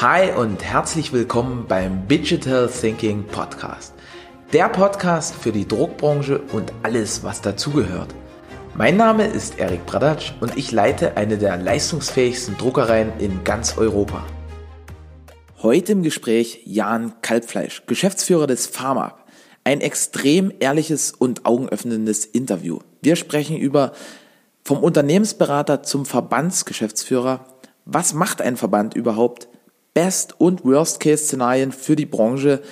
Hi und herzlich willkommen beim Digital Thinking Podcast. Der Podcast für die Druckbranche und alles, was dazugehört. Mein Name ist Erik Bradatsch und ich leite eine der leistungsfähigsten Druckereien in ganz Europa. Heute im Gespräch Jan Kalbfleisch, Geschäftsführer des Pharma. Ein extrem ehrliches und augenöffnendes Interview. Wir sprechen über vom Unternehmensberater zum Verbandsgeschäftsführer. Was macht ein Verband überhaupt? Best- und Worst-Case-Szenarien für die Branche,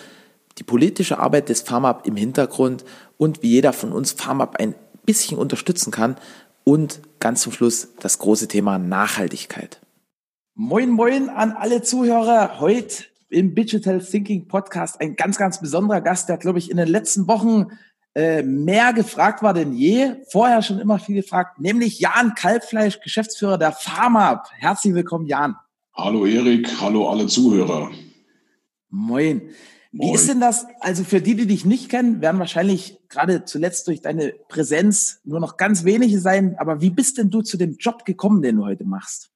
die politische Arbeit des FarmUp im Hintergrund und wie jeder von uns FarmUp ein bisschen unterstützen kann und ganz zum Schluss das große Thema Nachhaltigkeit. Moin, moin an alle Zuhörer. Heute im Digital Thinking Podcast ein ganz, ganz besonderer Gast, der, glaube ich, in den letzten Wochen äh, mehr gefragt war denn je. Vorher schon immer viel gefragt, nämlich Jan Kalbfleisch, Geschäftsführer der FarmUp. Herzlich willkommen, Jan. Hallo Erik, hallo alle Zuhörer. Moin. Wie Moin. ist denn das? Also für die, die dich nicht kennen, werden wahrscheinlich gerade zuletzt durch deine Präsenz nur noch ganz wenige sein. Aber wie bist denn du zu dem Job gekommen, den du heute machst?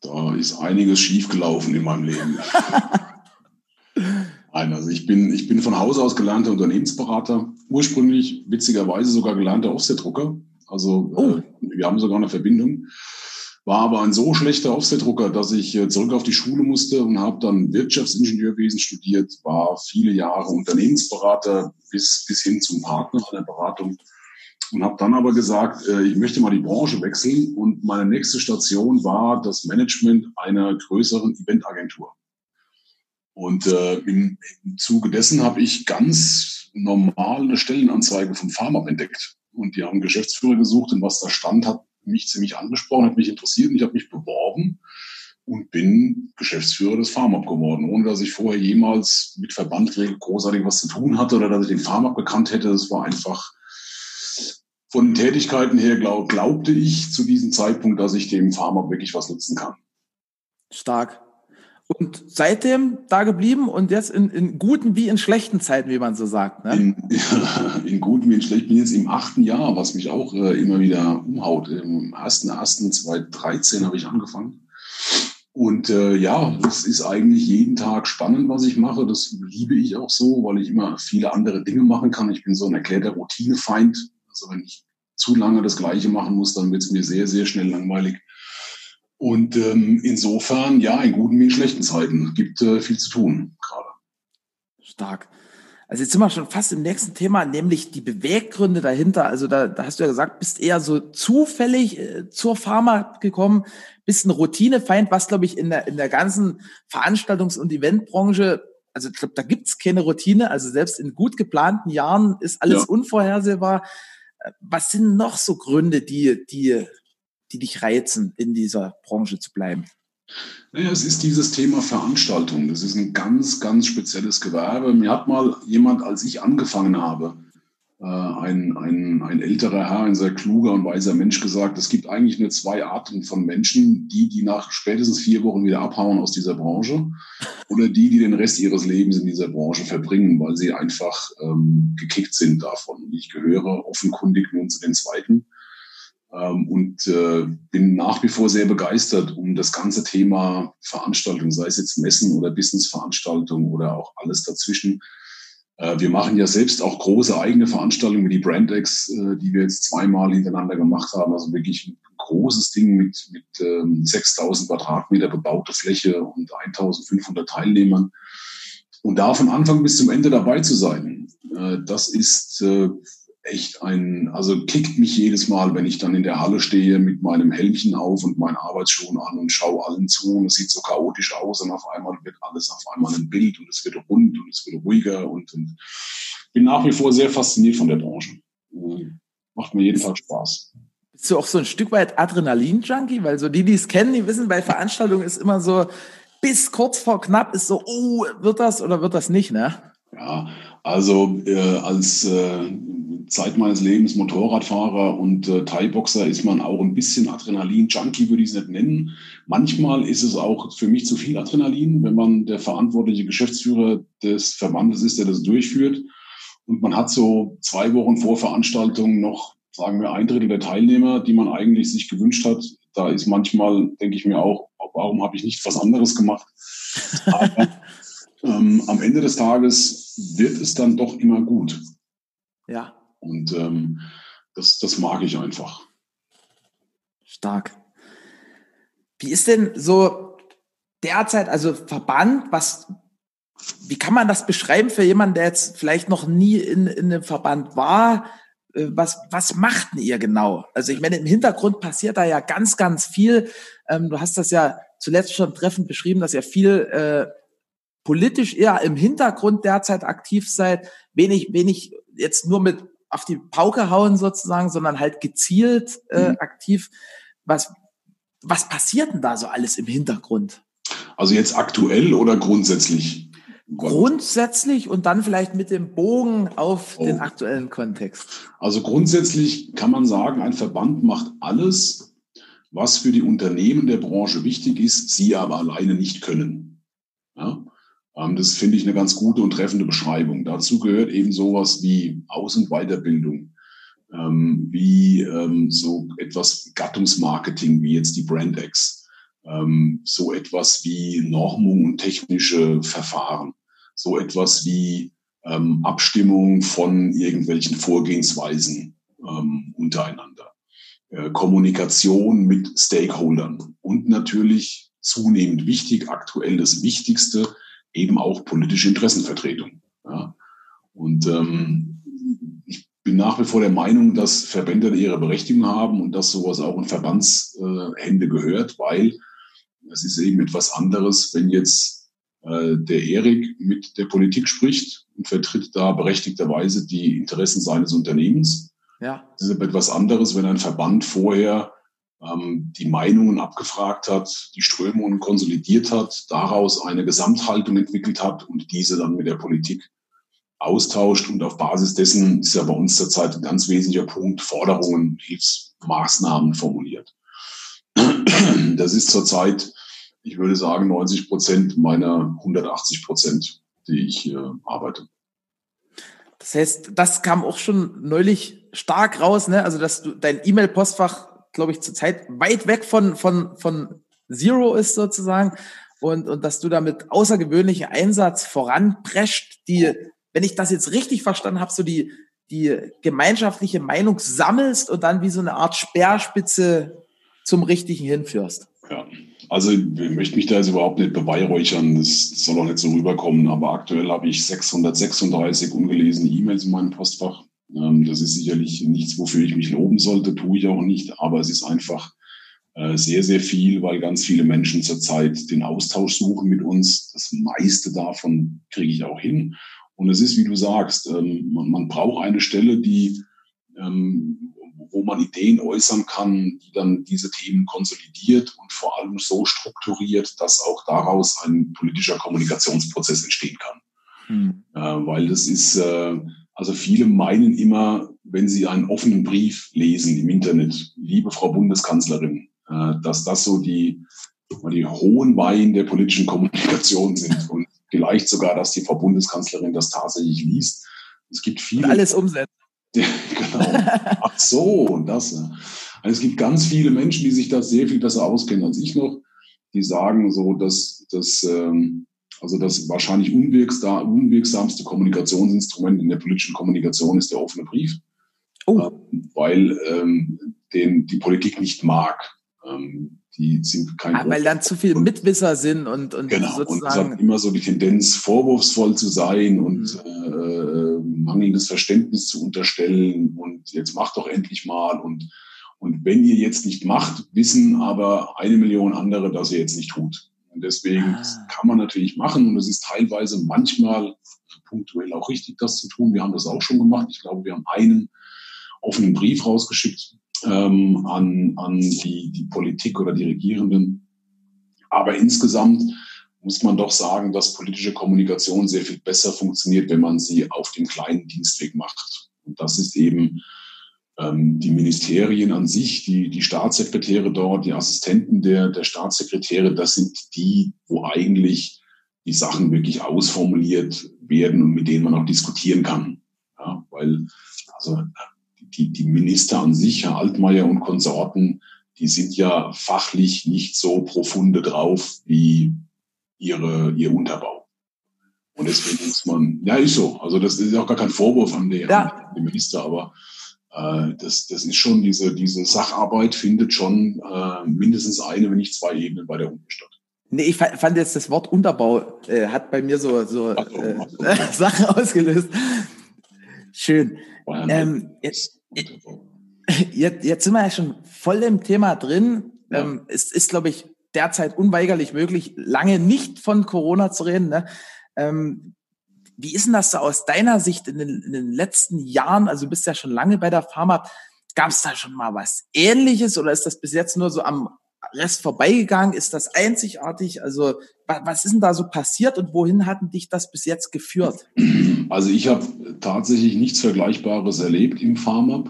Da ist einiges schiefgelaufen in meinem Leben. Nein, also ich bin, ich bin von Hause aus gelernter Unternehmensberater, ursprünglich witzigerweise sogar gelernter Offsetdrucker. Also oh. äh, wir haben sogar eine Verbindung. War aber ein so schlechter Offsetdrucker, dass ich äh, zurück auf die Schule musste und habe dann Wirtschaftsingenieurwesen studiert, war viele Jahre Unternehmensberater bis, bis hin zum Partner der Beratung und habe dann aber gesagt, äh, ich möchte mal die Branche wechseln und meine nächste Station war das Management einer größeren Eventagentur. Und äh, im, im Zuge dessen habe ich ganz normal eine Stellenanzeige vom Pharma entdeckt. Und die haben Geschäftsführer gesucht und was da stand, hat mich ziemlich angesprochen, hat mich interessiert und ich habe mich beworben und bin Geschäftsführer des Pharmab geworden, ohne dass ich vorher jemals mit Verband großartig was zu tun hatte oder dass ich den Pharmab bekannt hätte. Es war einfach von den Tätigkeiten her glaub, glaubte ich zu diesem Zeitpunkt, dass ich dem Pharmab wirklich was nutzen kann. Stark. Und seitdem da geblieben und jetzt in, in guten wie in schlechten Zeiten, wie man so sagt. Ne? In, in guten wie in schlechten. Ich bin jetzt im achten Jahr, was mich auch äh, immer wieder umhaut. Im 1.1.2013 habe ich angefangen. Und äh, ja, es ist eigentlich jeden Tag spannend, was ich mache. Das liebe ich auch so, weil ich immer viele andere Dinge machen kann. Ich bin so ein erklärter Routinefeind. Also wenn ich zu lange das Gleiche machen muss, dann wird es mir sehr, sehr schnell langweilig. Und ähm, insofern, ja, in guten wie in schlechten Zeiten gibt äh, viel zu tun gerade. Stark. Also jetzt sind wir schon fast im nächsten Thema, nämlich die Beweggründe dahinter. Also da, da hast du ja gesagt, bist eher so zufällig äh, zur Pharma gekommen, bist ein Routinefeind, was glaube ich in der, in der ganzen Veranstaltungs- und Eventbranche, also ich glaube, da gibt's keine Routine. Also selbst in gut geplanten Jahren ist alles ja. unvorhersehbar. Äh, was sind noch so Gründe, die, die die dich reizen, in dieser Branche zu bleiben? Naja, es ist dieses Thema Veranstaltung. Das ist ein ganz, ganz spezielles Gewerbe. Mir hat mal jemand, als ich angefangen habe, äh, ein, ein, ein älterer Herr, ein sehr kluger und weiser Mensch gesagt, es gibt eigentlich nur zwei Arten von Menschen, die, die nach spätestens vier Wochen wieder abhauen aus dieser Branche oder die, die den Rest ihres Lebens in dieser Branche verbringen, weil sie einfach ähm, gekickt sind davon. Ich gehöre offenkundig nun zu den zweiten. Ähm, und äh, bin nach wie vor sehr begeistert um das ganze Thema Veranstaltung, sei es jetzt Messen oder Businessveranstaltungen oder auch alles dazwischen. Äh, wir machen ja selbst auch große eigene Veranstaltungen wie die Brandex, äh, die wir jetzt zweimal hintereinander gemacht haben. Also wirklich ein großes Ding mit, mit ähm, 6000 Quadratmeter bebaute Fläche und 1500 Teilnehmern. Und da von Anfang bis zum Ende dabei zu sein, äh, das ist äh, echt ein, also kickt mich jedes Mal, wenn ich dann in der Halle stehe mit meinem Helmchen auf und meinen Arbeitsschuhen an und schaue allen zu und es sieht so chaotisch aus und auf einmal wird alles auf einmal ein Bild und es wird rund und es wird ruhiger und, und bin nach wie vor sehr fasziniert von der Branche. Macht mir jeden Tag Spaß. Bist du auch so ein Stück weit Adrenalin-Junkie? Weil so die, die es kennen, die wissen, bei Veranstaltungen ist immer so, bis kurz vor knapp ist so, oh, wird das oder wird das nicht, ne? Ja, also äh, als äh, Zeit meines Lebens Motorradfahrer und äh, Thai-Boxer ist man auch ein bisschen Adrenalin-Junkie, würde ich es nicht nennen. Manchmal ist es auch für mich zu viel Adrenalin, wenn man der verantwortliche Geschäftsführer des Verbandes ist, der das durchführt. Und man hat so zwei Wochen vor Veranstaltung noch, sagen wir, ein Drittel der Teilnehmer, die man eigentlich sich gewünscht hat, da ist manchmal, denke ich mir auch, warum habe ich nicht was anderes gemacht? Aber ähm, am Ende des Tages wird es dann doch immer gut. Ja. Und ähm, das, das mag ich einfach. Stark. Wie ist denn so derzeit, also Verband, was, wie kann man das beschreiben für jemanden, der jetzt vielleicht noch nie in, in einem Verband war? Äh, was, was macht denn ihr genau? Also ich meine, im Hintergrund passiert da ja ganz, ganz viel. Ähm, du hast das ja zuletzt schon treffend beschrieben, dass ihr viel äh, politisch eher im Hintergrund derzeit aktiv seid, wenig, wenig jetzt nur mit auf die Pauke hauen sozusagen, sondern halt gezielt äh, mhm. aktiv. Was, was passiert denn da so alles im Hintergrund? Also jetzt aktuell oder grundsätzlich? Grundsätzlich und dann vielleicht mit dem Bogen auf oh. den aktuellen Kontext. Also grundsätzlich kann man sagen, ein Verband macht alles, was für die Unternehmen der Branche wichtig ist, sie aber alleine nicht können. Ähm, das finde ich eine ganz gute und treffende Beschreibung. Dazu gehört eben sowas wie Aus- und Weiterbildung, ähm, wie ähm, so etwas Gattungsmarketing, wie jetzt die BrandX ähm, so etwas wie Normung und technische Verfahren, so etwas wie Abstimmung von irgendwelchen Vorgehensweisen untereinander, äh, Kommunikation mit Stakeholdern und natürlich zunehmend wichtig, aktuell das Wichtigste, eben auch politische Interessenvertretung. Ja? Und ähm, ich bin nach wie vor der Meinung, dass Verbände ihre Berechtigung haben und dass sowas auch in Verbandshände gehört, weil es ist eben etwas anderes, wenn jetzt äh, der Erik mit der Politik spricht und vertritt da berechtigterweise die Interessen seines Unternehmens. Ja. Es ist etwas anderes, wenn ein Verband vorher die Meinungen abgefragt hat, die Strömungen konsolidiert hat, daraus eine Gesamthaltung entwickelt hat und diese dann mit der Politik austauscht. Und auf Basis dessen ist ja bei uns zurzeit ein ganz wesentlicher Punkt Forderungen, Hilfsmaßnahmen formuliert. Das ist zurzeit, ich würde sagen, 90 Prozent meiner 180 Prozent, die ich äh, arbeite. Das heißt, das kam auch schon neulich stark raus, ne? Also, dass du dein E-Mail-Postfach, glaube ich, zurzeit weit weg von, von, von Zero ist sozusagen. Und, und dass du da mit außergewöhnlichem Einsatz voranprescht, die, wenn ich das jetzt richtig verstanden habe, so die, die gemeinschaftliche Meinung sammelst und dann wie so eine Art Speerspitze zum Richtigen hinführst. Ja, also ich möchte mich da jetzt überhaupt nicht beweihräuchern, das soll auch nicht so rüberkommen, aber aktuell habe ich 636 ungelesene E-Mails in meinem Postfach. Ähm, das ist sicherlich nichts, wofür ich mich loben sollte, tue ich auch nicht, aber es ist einfach äh, sehr, sehr viel, weil ganz viele Menschen zurzeit den Austausch suchen mit uns. Das meiste davon kriege ich auch hin. Und es ist, wie du sagst, ähm, man braucht eine Stelle, die ähm, wo man Ideen äußern kann, die dann diese Themen konsolidiert und vor allem so strukturiert, dass auch daraus ein politischer Kommunikationsprozess entstehen kann. Hm. Äh, weil das ist, äh, also viele meinen immer, wenn sie einen offenen Brief lesen im Internet, liebe Frau Bundeskanzlerin, äh, dass das so die, die hohen Weihen der politischen Kommunikation sind und vielleicht sogar, dass die Frau Bundeskanzlerin das tatsächlich liest. Es gibt viele. Und alles umsetzt. genau. Ach so, und das. Also es gibt ganz viele Menschen, die sich da sehr viel besser auskennen als ich noch, die sagen so, dass das, ähm, also das wahrscheinlich unwirksamste Kommunikationsinstrument in der politischen Kommunikation ist der offene Brief. Oh. Ähm, weil ähm, den die Politik nicht mag. Ähm, die sind kein. Ah, weil dann zu viel Mitwisser sind und, und genau, sozusagen. Und es hat immer so die Tendenz, vorwurfsvoll zu sein und mhm. äh, mangelndes Verständnis zu unterstellen und jetzt macht doch endlich mal und und wenn ihr jetzt nicht macht, wissen aber eine Million andere, dass ihr jetzt nicht tut. Und deswegen ah. kann man natürlich machen und es ist teilweise manchmal punktuell auch richtig, das zu tun. Wir haben das auch schon gemacht. Ich glaube, wir haben einen offenen Brief rausgeschickt ähm, an, an die, die Politik oder die Regierenden. Aber insgesamt muss man doch sagen, dass politische Kommunikation sehr viel besser funktioniert, wenn man sie auf dem kleinen Dienstweg macht. Und das ist eben die Ministerien an sich, die, die Staatssekretäre dort, die Assistenten der, der Staatssekretäre, das sind die, wo eigentlich die Sachen wirklich ausformuliert werden und mit denen man auch diskutieren kann. Ja, weil also die, die Minister an sich, Herr Altmaier und Konsorten, die sind ja fachlich nicht so profunde drauf wie ihre, ihr Unterbau. Und deswegen ist man, ja, ist so. Also das ist auch gar kein Vorwurf an den, ja. an den Minister, aber äh, das, das ist schon, diese, diese Sacharbeit findet schon äh, mindestens eine, wenn nicht zwei Ebenen bei der Uni statt. Nee, ich fand jetzt das Wort Unterbau äh, hat bei mir so, so äh, Sachen ausgelöst. Schön. Ähm, jetzt, jetzt, jetzt, sind wir ja schon voll im Thema drin. Ja. Ähm, es ist, glaube ich, derzeit unweigerlich möglich, lange nicht von Corona zu reden. Ne? Ähm, wie ist denn das so aus deiner Sicht in den, in den letzten Jahren? Also du bist ja schon lange bei der Pharma. Gab es da schon mal was Ähnliches oder ist das bis jetzt nur so am Rest vorbeigegangen? Ist das einzigartig? Also was ist denn da so passiert und wohin hatten dich das bis jetzt geführt? Also ich habe tatsächlich nichts Vergleichbares erlebt im Pharma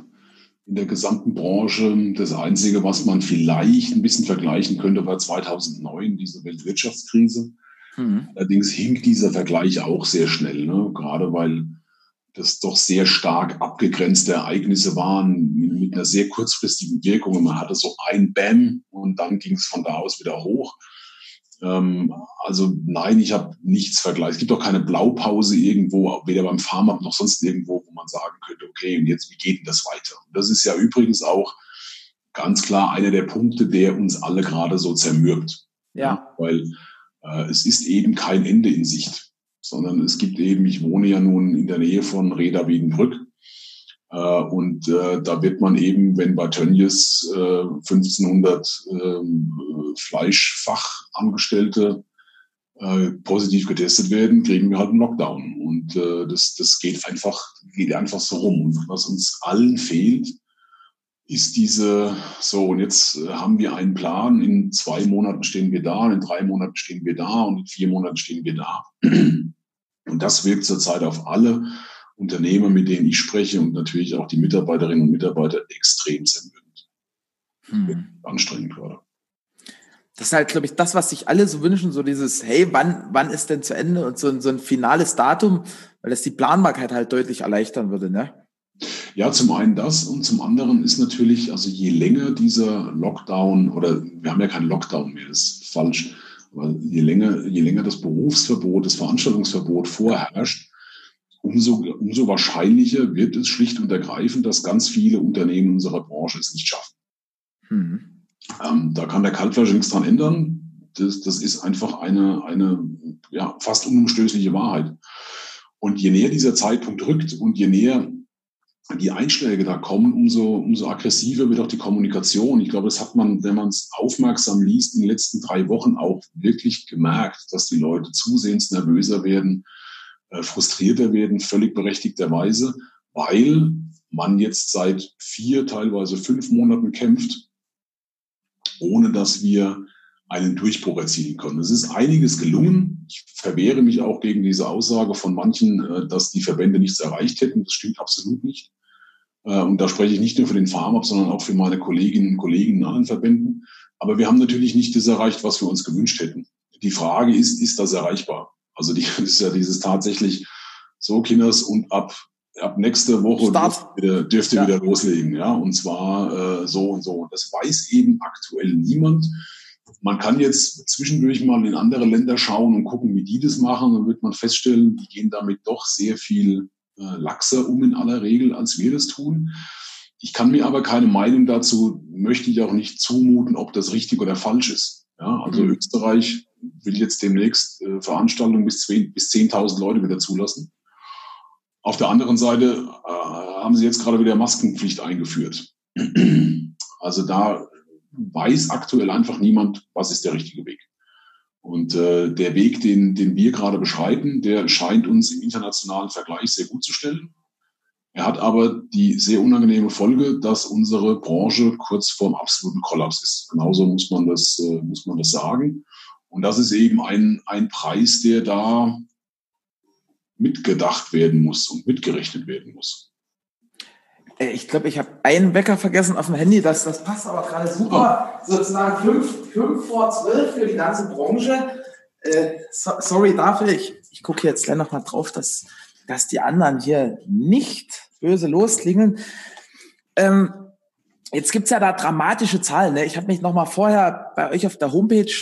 in der gesamten Branche. Das Einzige, was man vielleicht ein bisschen vergleichen könnte, war 2009 diese Weltwirtschaftskrise. Mhm. Allerdings hinkt dieser Vergleich auch sehr schnell, ne? gerade weil das doch sehr stark abgegrenzte Ereignisse waren mit einer sehr kurzfristigen Wirkung. Man hatte so ein Bam und dann ging es von da aus wieder hoch. Ähm, also nein, ich habe nichts vergleichen. Es gibt auch keine Blaupause irgendwo, weder beim Pharma noch sonst irgendwo, wo man sagen könnte, okay, und jetzt, wie geht denn das weiter? Und das ist ja übrigens auch ganz klar einer der Punkte, der uns alle gerade so zermürbt. Ja. Weil es ist eben kein Ende in Sicht, sondern es gibt eben, ich wohne ja nun in der Nähe von Reda Wiedenbrück. Äh, und äh, da wird man eben, wenn bei Tönnies 1500 ähm, Fleischfachangestellte positiv getestet werden, kriegen wir halt einen Lockdown. Und das, das geht einfach, geht einfach so rum. Und was uns allen fehlt, ist diese, so, und jetzt äh, haben wir einen Plan, in zwei Monaten stehen wir da, in drei Monaten stehen wir da und in vier Monaten stehen wir da. Und das wirkt zurzeit auf alle Unternehmer, mit denen ich spreche und natürlich auch die Mitarbeiterinnen und Mitarbeiter extrem zermürbend. Hm. Anstrengend gerade. Das ist halt, glaube ich, das, was sich alle so wünschen, so dieses, hey, wann, wann ist denn zu Ende und so, so ein finales Datum, weil das die Planbarkeit halt deutlich erleichtern würde, ne? Ja, zum einen das und zum anderen ist natürlich, also je länger dieser Lockdown oder wir haben ja keinen Lockdown mehr, das ist falsch, aber je länger, je länger das Berufsverbot, das Veranstaltungsverbot vorherrscht, umso, umso wahrscheinlicher wird es schlicht und ergreifend, dass ganz viele Unternehmen unserer Branche es nicht schaffen. Mhm. Ähm, da kann der Kaltfleisch nichts dran ändern. Das, das ist einfach eine, eine ja, fast unumstößliche Wahrheit. Und je näher dieser Zeitpunkt rückt und je näher die Einschläge da kommen, umso, umso aggressiver wird auch die Kommunikation. Ich glaube, das hat man, wenn man es aufmerksam liest, in den letzten drei Wochen auch wirklich gemerkt, dass die Leute zusehends nervöser werden, äh, frustrierter werden, völlig berechtigterweise, weil man jetzt seit vier, teilweise fünf Monaten kämpft, ohne dass wir einen Durchbruch erzielen können. Es ist einiges gelungen. Ich verwehre mich auch gegen diese Aussage von manchen, äh, dass die Verbände nichts erreicht hätten. Das stimmt absolut nicht. Äh, und da spreche ich nicht nur für den Farmab, sondern auch für meine Kolleginnen und Kollegen in anderen Verbänden. Aber wir haben natürlich nicht das erreicht, was wir uns gewünscht hätten. Die Frage ist, ist das erreichbar? Also die, das ist ja dieses tatsächlich so, Kinders, und ab, ab nächste Woche dürft ihr, dürft ihr ja. wieder loslegen. Ja, und zwar äh, so und so. Und das weiß eben aktuell niemand. Man kann jetzt zwischendurch mal in andere Länder schauen und gucken, wie die das machen. Dann wird man feststellen, die gehen damit doch sehr viel äh, laxer um in aller Regel, als wir das tun. Ich kann mir aber keine Meinung dazu, möchte ich auch nicht zumuten, ob das richtig oder falsch ist. Ja, also mhm. Österreich will jetzt demnächst äh, Veranstaltungen bis, bis 10.000 Leute wieder zulassen. Auf der anderen Seite äh, haben sie jetzt gerade wieder Maskenpflicht eingeführt. Also da weiß aktuell einfach niemand, was ist der richtige Weg. Und äh, der Weg, den, den wir gerade beschreiten, der scheint uns im internationalen Vergleich sehr gut zu stellen. Er hat aber die sehr unangenehme Folge, dass unsere Branche kurz vorm absoluten Kollaps ist. Genauso muss man das, äh, muss man das sagen. Und das ist eben ein, ein Preis, der da mitgedacht werden muss und mitgerechnet werden muss. Äh, ich glaube, ich habe einen Wecker vergessen auf dem Handy. Das, das passt aber gerade super. Sozusagen fünf, fünf vor zwölf für die ganze Branche. Äh, so, sorry dafür. Ich, ich gucke jetzt gleich nochmal drauf, dass, dass die anderen hier nicht böse losklingeln. Ähm, Jetzt gibt's ja da dramatische Zahlen. Ne? Ich habe mich noch mal vorher bei euch auf der Homepage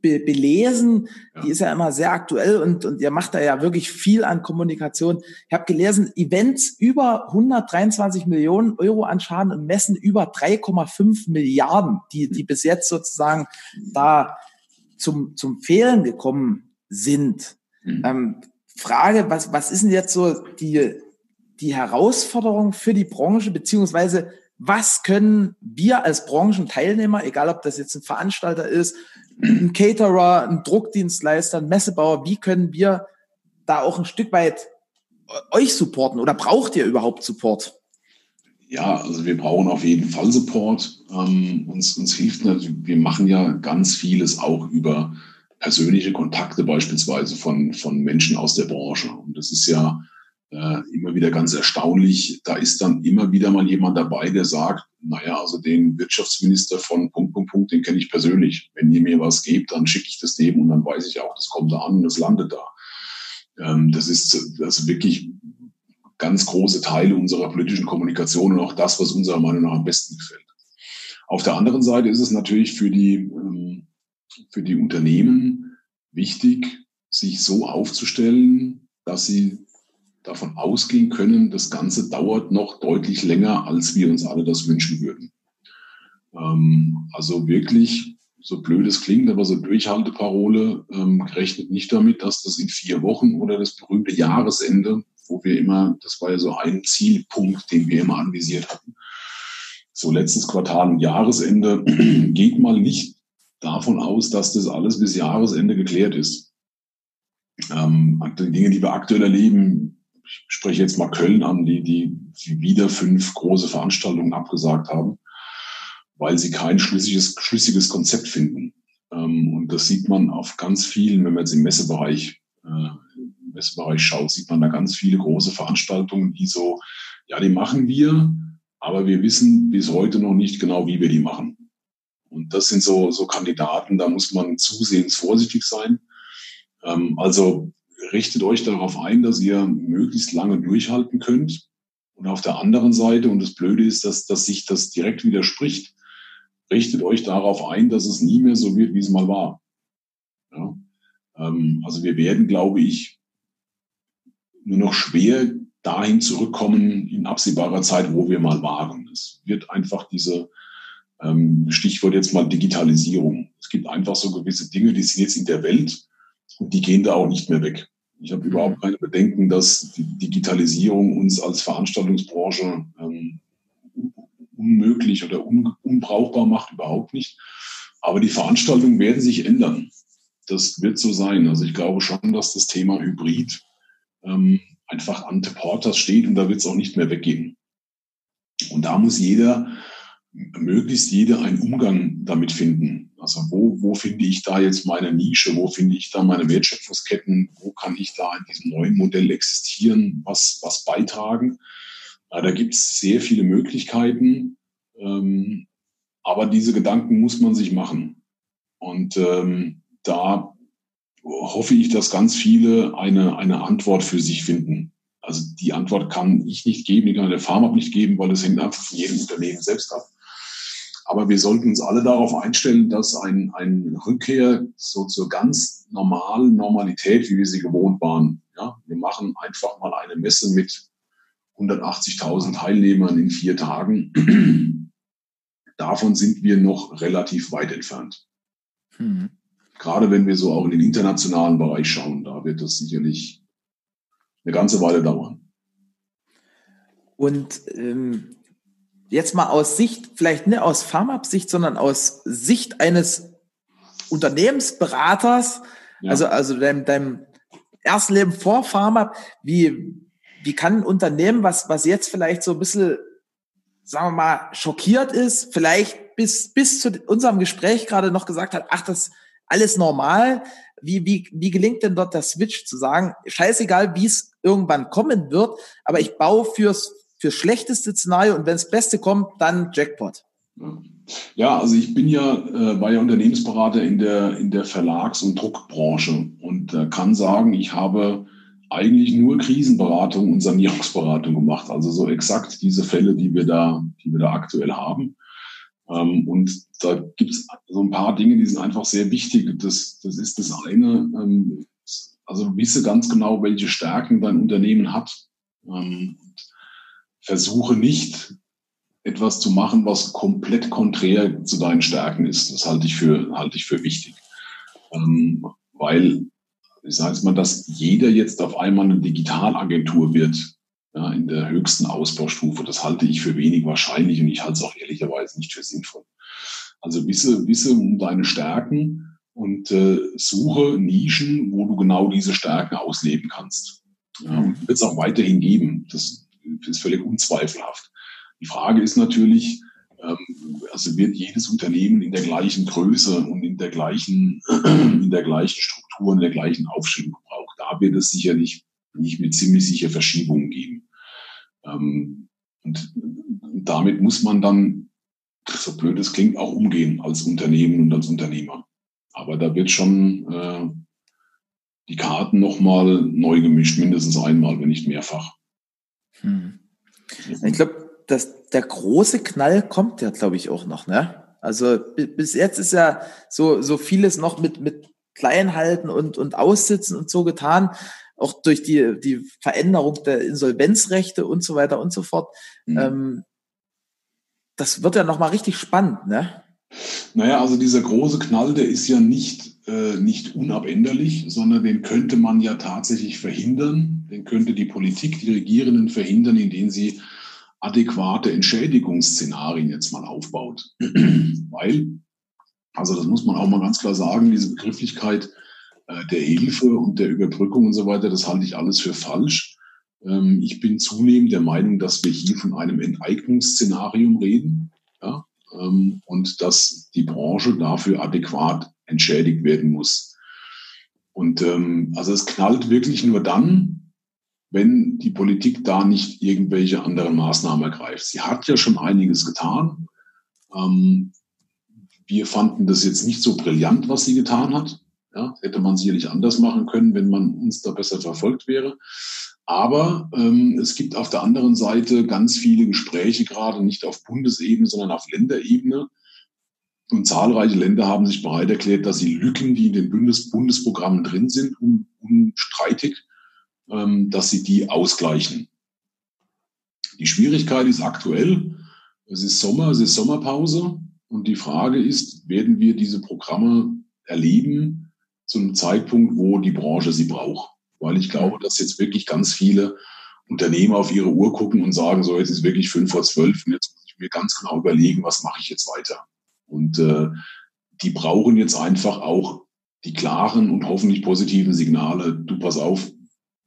be belesen. Ja. Die ist ja immer sehr aktuell und, und ihr macht da ja wirklich viel an Kommunikation. Ich habe gelesen, Events über 123 Millionen Euro an Schaden und Messen über 3,5 Milliarden, die, die bis jetzt sozusagen da zum, zum Fehlen gekommen sind. Mhm. Ähm, Frage, was, was ist denn jetzt so die, die Herausforderung für die Branche, beziehungsweise was können wir als Branchenteilnehmer, egal ob das jetzt ein Veranstalter ist, ein Caterer, ein Druckdienstleister, ein Messebauer, wie können wir da auch ein Stück weit euch supporten oder braucht ihr überhaupt Support? Ja, also wir brauchen auf jeden Fall Support. Ähm, uns, uns hilft natürlich, wir machen ja ganz vieles auch über persönliche Kontakte beispielsweise von, von Menschen aus der Branche. Und das ist ja äh, immer wieder ganz erstaunlich. Da ist dann immer wieder mal jemand dabei, der sagt, naja, also den Wirtschaftsminister von Punkt, Punkt, Punkt, den kenne ich persönlich. Wenn ihr mir was gebt, dann schicke ich das dem und dann weiß ich auch, das kommt da an und das landet da. Ähm, das ist also wirklich ganz große Teile unserer politischen Kommunikation und auch das, was unserer Meinung nach am besten gefällt. Auf der anderen Seite ist es natürlich für die, ähm, für die Unternehmen wichtig, sich so aufzustellen, dass sie davon ausgehen können, das Ganze dauert noch deutlich länger, als wir uns alle das wünschen würden. Ähm, also wirklich, so blöd es klingt, aber so Durchhalteparole, ähm, rechnet nicht damit, dass das in vier Wochen oder das berühmte Jahresende, wo wir immer, das war ja so ein Zielpunkt, den wir immer anvisiert hatten, so letztes Quartal und Jahresende, geht mal nicht davon aus, dass das alles bis Jahresende geklärt ist. Ähm, die Dinge, die wir aktuell erleben, ich spreche jetzt mal Köln an, die, die, wieder fünf große Veranstaltungen abgesagt haben, weil sie kein schlüssiges, schlüssiges Konzept finden. Ähm, und das sieht man auf ganz vielen, wenn man jetzt im Messebereich, äh, im Messebereich schaut, sieht man da ganz viele große Veranstaltungen, die so, ja, die machen wir, aber wir wissen bis heute noch nicht genau, wie wir die machen. Und das sind so, so Kandidaten, da muss man zusehends vorsichtig sein. Ähm, also richtet euch darauf ein, dass ihr möglichst lange durchhalten könnt. Und auf der anderen Seite, und das Blöde ist, dass, dass sich das direkt widerspricht, richtet euch darauf ein, dass es nie mehr so wird, wie es mal war. Ja? Ähm, also wir werden, glaube ich, nur noch schwer dahin zurückkommen in absehbarer Zeit, wo wir mal waren. Es wird einfach diese, ähm, Stichwort jetzt mal Digitalisierung. Es gibt einfach so gewisse Dinge, die sind jetzt in der Welt und die gehen da auch nicht mehr weg. Ich habe überhaupt keine Bedenken, dass die Digitalisierung uns als Veranstaltungsbranche ähm, unmöglich oder un, unbrauchbar macht, überhaupt nicht. Aber die Veranstaltungen werden sich ändern. Das wird so sein. Also ich glaube schon, dass das Thema Hybrid ähm, einfach an Porters steht und da wird es auch nicht mehr weggehen. Und da muss jeder, möglichst jeder einen Umgang damit finden. Also wo, wo finde ich da jetzt meine Nische? Wo finde ich da meine Wertschöpfungsketten? Wo kann ich da in diesem neuen Modell existieren, was, was beitragen? Ja, da gibt es sehr viele Möglichkeiten, ähm, aber diese Gedanken muss man sich machen. Und ähm, da hoffe ich, dass ganz viele eine, eine Antwort für sich finden. Also die Antwort kann ich nicht geben, die kann der Pharma nicht geben, weil das hängt einfach von jedem Unternehmen selbst ab. Aber wir sollten uns alle darauf einstellen, dass ein, ein Rückkehr so zur ganz normalen Normalität, wie wir sie gewohnt waren. Ja, wir machen einfach mal eine Messe mit 180.000 Teilnehmern in vier Tagen. Davon sind wir noch relativ weit entfernt. Mhm. Gerade wenn wir so auch in den internationalen Bereich schauen, da wird das sicherlich eine ganze Weile dauern. Und ähm, jetzt mal aus Sicht, vielleicht nicht aus Pharma-Sicht, sondern aus Sicht eines Unternehmensberaters, ja. also, also deinem, deinem ersten Leben vor Pharma, wie, wie kann ein Unternehmen, was, was jetzt vielleicht so ein bisschen, sagen wir mal, schockiert ist, vielleicht bis, bis zu unserem Gespräch gerade noch gesagt hat, ach, das alles normal. Wie, wie, wie gelingt denn dort der Switch zu sagen, scheißegal, wie es irgendwann kommen wird, aber ich baue fürs für schlechteste Szenario und wenn das Beste kommt, dann Jackpot. Ja, also ich bin ja, äh, war ja Unternehmensberater in der, in der Verlags- und Druckbranche und äh, kann sagen, ich habe eigentlich nur Krisenberatung und Sanierungsberatung gemacht. Also so exakt diese Fälle, die wir da, die wir da aktuell haben. Ähm, und da gibt es so ein paar Dinge, die sind einfach sehr wichtig. Das, das ist das eine, ähm, also wisse ganz genau, welche Stärken dein Unternehmen hat. Ähm, versuche nicht etwas zu machen, was komplett konträr zu deinen Stärken ist. Das halte ich für, halte ich für wichtig. Ähm, weil, ich sage jetzt mal, dass jeder jetzt auf einmal eine Digitalagentur wird, ja, in der höchsten Ausbaustufe, das halte ich für wenig wahrscheinlich und ich halte es auch ehrlicherweise nicht für sinnvoll. Also wisse, wisse um deine Stärken und äh, suche Nischen, wo du genau diese Stärken ausleben kannst. Ja, wird es auch weiterhin geben. Das ist völlig unzweifelhaft. Die Frage ist natürlich, ähm, also wird jedes Unternehmen in der gleichen Größe und in der gleichen, in der gleichen Struktur, in der gleichen Aufstellung gebraucht. Da wird es sicherlich nicht mit ziemlich sicher Verschiebungen geben. Ähm, und damit muss man dann, so blöd es klingt, auch umgehen als Unternehmen und als Unternehmer. Aber da wird schon äh, die Karten nochmal neu gemischt, mindestens einmal, wenn nicht mehrfach. Hm. Ich glaube, dass der große Knall kommt ja, glaube ich, auch noch, ne? Also bis jetzt ist ja so, so vieles noch mit, mit Kleinhalten und, und Aussitzen und so getan auch durch die, die Veränderung der Insolvenzrechte und so weiter und so fort. Mhm. Ähm, das wird ja nochmal richtig spannend, ne? Naja, also dieser große Knall, der ist ja nicht, äh, nicht unabänderlich, sondern den könnte man ja tatsächlich verhindern. Den könnte die Politik, die Regierenden verhindern, indem sie adäquate Entschädigungsszenarien jetzt mal aufbaut. Weil, also das muss man auch mal ganz klar sagen, diese Begrifflichkeit äh, der Hilfe und der Überbrückung und so weiter, das halte ich alles für falsch. Ähm, ich bin zunehmend der Meinung, dass wir hier von einem Enteignungsszenarium reden ähm, und dass die Branche dafür adäquat entschädigt werden muss. Und ähm, also es knallt wirklich nur dann, wenn die Politik da nicht irgendwelche anderen Maßnahmen ergreift. Sie hat ja schon einiges getan. wir fanden das jetzt nicht so brillant, was sie getan hat. Ja, hätte man sicherlich anders machen können, wenn man uns da besser verfolgt wäre. Aber ähm, es gibt auf der anderen Seite ganz viele Gespräche, gerade nicht auf Bundesebene, sondern auf Länderebene. Und zahlreiche Länder haben sich bereit erklärt, dass sie Lücken, die in den Bundes Bundesprogrammen drin sind, un unstreitig, ähm, dass sie die ausgleichen. Die Schwierigkeit ist aktuell, es ist Sommer, es ist Sommerpause. Und die Frage ist, werden wir diese Programme erleben, zu einem Zeitpunkt, wo die Branche sie braucht. Weil ich glaube, dass jetzt wirklich ganz viele Unternehmer auf ihre Uhr gucken und sagen, so jetzt ist wirklich fünf vor zwölf und jetzt muss ich mir ganz genau überlegen, was mache ich jetzt weiter. Und äh, die brauchen jetzt einfach auch die klaren und hoffentlich positiven Signale. Du pass auf,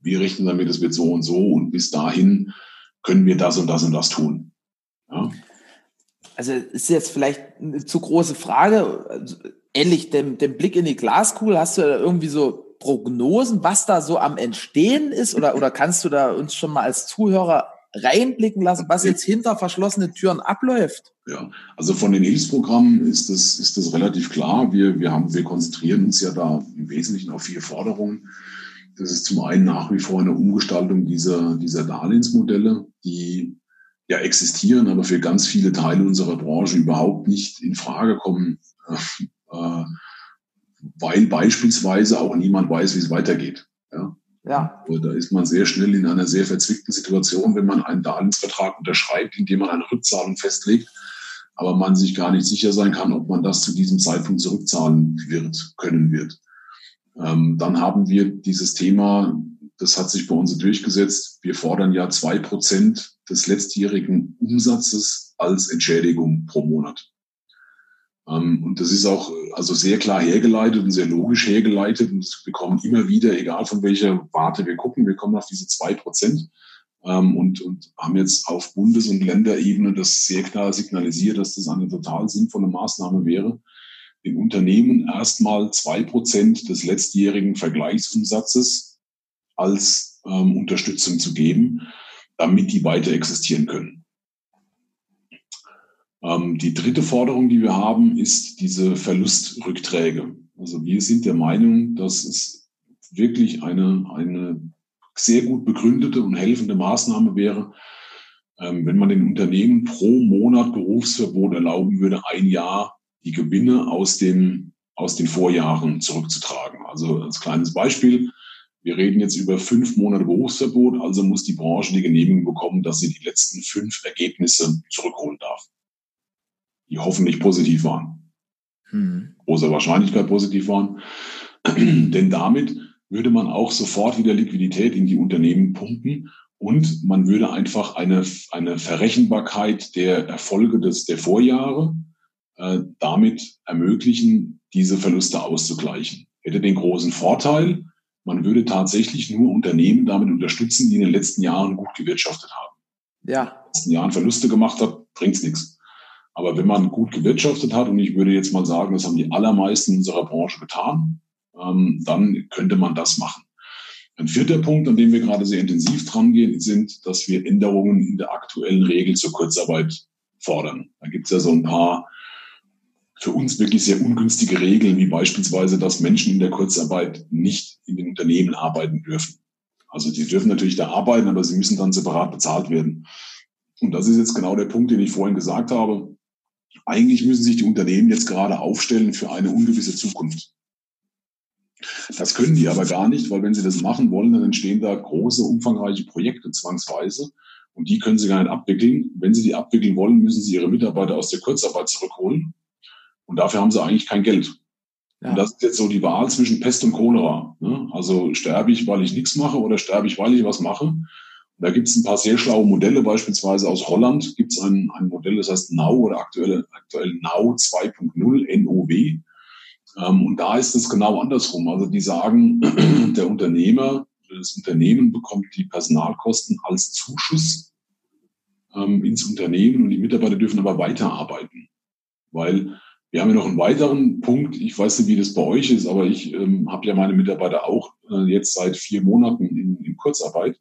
wir rechnen damit, es wird so und so und bis dahin können wir das und das und das tun. Ja? Also ist jetzt vielleicht eine zu große Frage ähnlich dem, dem Blick in die Glaskugel, hast du da irgendwie so Prognosen, was da so am Entstehen ist? Oder, oder kannst du da uns schon mal als Zuhörer reinblicken lassen, was jetzt hinter verschlossenen Türen abläuft? Ja, also von den Hilfsprogrammen ist das, ist das relativ klar. Wir, wir, haben, wir konzentrieren uns ja da im Wesentlichen auf vier Forderungen. Das ist zum einen nach wie vor eine Umgestaltung dieser, dieser Darlehensmodelle, die ja existieren, aber für ganz viele Teile unserer Branche überhaupt nicht in Frage kommen. Äh, weil beispielsweise auch niemand weiß, wie es weitergeht. Ja. Ja. da ist man sehr schnell in einer sehr verzwickten Situation, wenn man einen Darlehensvertrag unterschreibt, indem man eine Rückzahlung festlegt, aber man sich gar nicht sicher sein kann, ob man das zu diesem Zeitpunkt zurückzahlen wird, können wird. Ähm, dann haben wir dieses Thema, das hat sich bei uns durchgesetzt. Wir fordern ja zwei Prozent des letztjährigen Umsatzes als Entschädigung pro Monat. Ähm, und das ist auch also sehr klar hergeleitet und sehr logisch hergeleitet. Und wir kommen immer wieder, egal von welcher Warte wir gucken, wir kommen auf diese zwei Prozent ähm, und, und haben jetzt auf Bundes- und Länderebene das sehr klar signalisiert, dass das eine total sinnvolle Maßnahme wäre, den Unternehmen erstmal zwei Prozent des letztjährigen Vergleichsumsatzes als ähm, Unterstützung zu geben, damit die weiter existieren können. Ähm, die dritte Forderung, die wir haben, ist diese Verlustrückträge. Also wir sind der Meinung, dass es wirklich eine, eine sehr gut begründete und helfende Maßnahme wäre, ähm, wenn man den Unternehmen pro Monat Berufsverbot erlauben würde, ein Jahr die Gewinne aus, dem, aus den Vorjahren zurückzutragen. Also als kleines Beispiel, wir reden jetzt über fünf Monate Berufsverbot, also muss die Branche die Genehmigung bekommen, dass sie die letzten fünf Ergebnisse zurückholen darf, die hoffentlich positiv waren. Hm. Großer Wahrscheinlichkeit positiv waren. Denn damit würde man auch sofort wieder Liquidität in die Unternehmen pumpen und man würde einfach eine, eine Verrechenbarkeit der Erfolge des, der Vorjahre äh, damit ermöglichen, diese Verluste auszugleichen. Hätte den großen Vorteil, man würde tatsächlich nur Unternehmen damit unterstützen, die in den letzten Jahren gut gewirtschaftet haben. Ja. In den letzten Jahren Verluste gemacht hat, bringt's nichts. Aber wenn man gut gewirtschaftet hat, und ich würde jetzt mal sagen, das haben die allermeisten unserer Branche getan, ähm, dann könnte man das machen. Ein vierter Punkt, an dem wir gerade sehr intensiv dran gehen, sind, dass wir Änderungen in der aktuellen Regel zur Kurzarbeit fordern. Da gibt es ja so ein paar für uns wirklich sehr ungünstige Regeln, wie beispielsweise, dass Menschen in der Kurzarbeit nicht in den Unternehmen arbeiten dürfen. Also die dürfen natürlich da arbeiten, aber sie müssen dann separat bezahlt werden. Und das ist jetzt genau der Punkt, den ich vorhin gesagt habe. Eigentlich müssen sich die Unternehmen jetzt gerade aufstellen für eine ungewisse Zukunft. Das können die aber gar nicht, weil wenn sie das machen wollen, dann entstehen da große, umfangreiche Projekte zwangsweise. Und die können sie gar nicht abwickeln. Wenn sie die abwickeln wollen, müssen sie ihre Mitarbeiter aus der Kurzarbeit zurückholen. Und dafür haben sie eigentlich kein Geld. Ja. Und das ist jetzt so die Wahl zwischen Pest und Cholera. Ne? Also sterbe ich, weil ich nichts mache oder sterbe ich, weil ich was mache. Da gibt es ein paar sehr schlaue Modelle, beispielsweise aus Holland gibt es ein, ein Modell, das heißt Now oder aktuell, aktuell Now 2.0, NOW. Ähm, und da ist es genau andersrum. Also die sagen, der Unternehmer, das Unternehmen bekommt die Personalkosten als Zuschuss ähm, ins Unternehmen und die Mitarbeiter dürfen aber weiterarbeiten. Weil wir haben ja noch einen weiteren Punkt. Ich weiß nicht, wie das bei euch ist, aber ich ähm, habe ja meine Mitarbeiter auch äh, jetzt seit vier Monaten in, in, Kurzarbeit.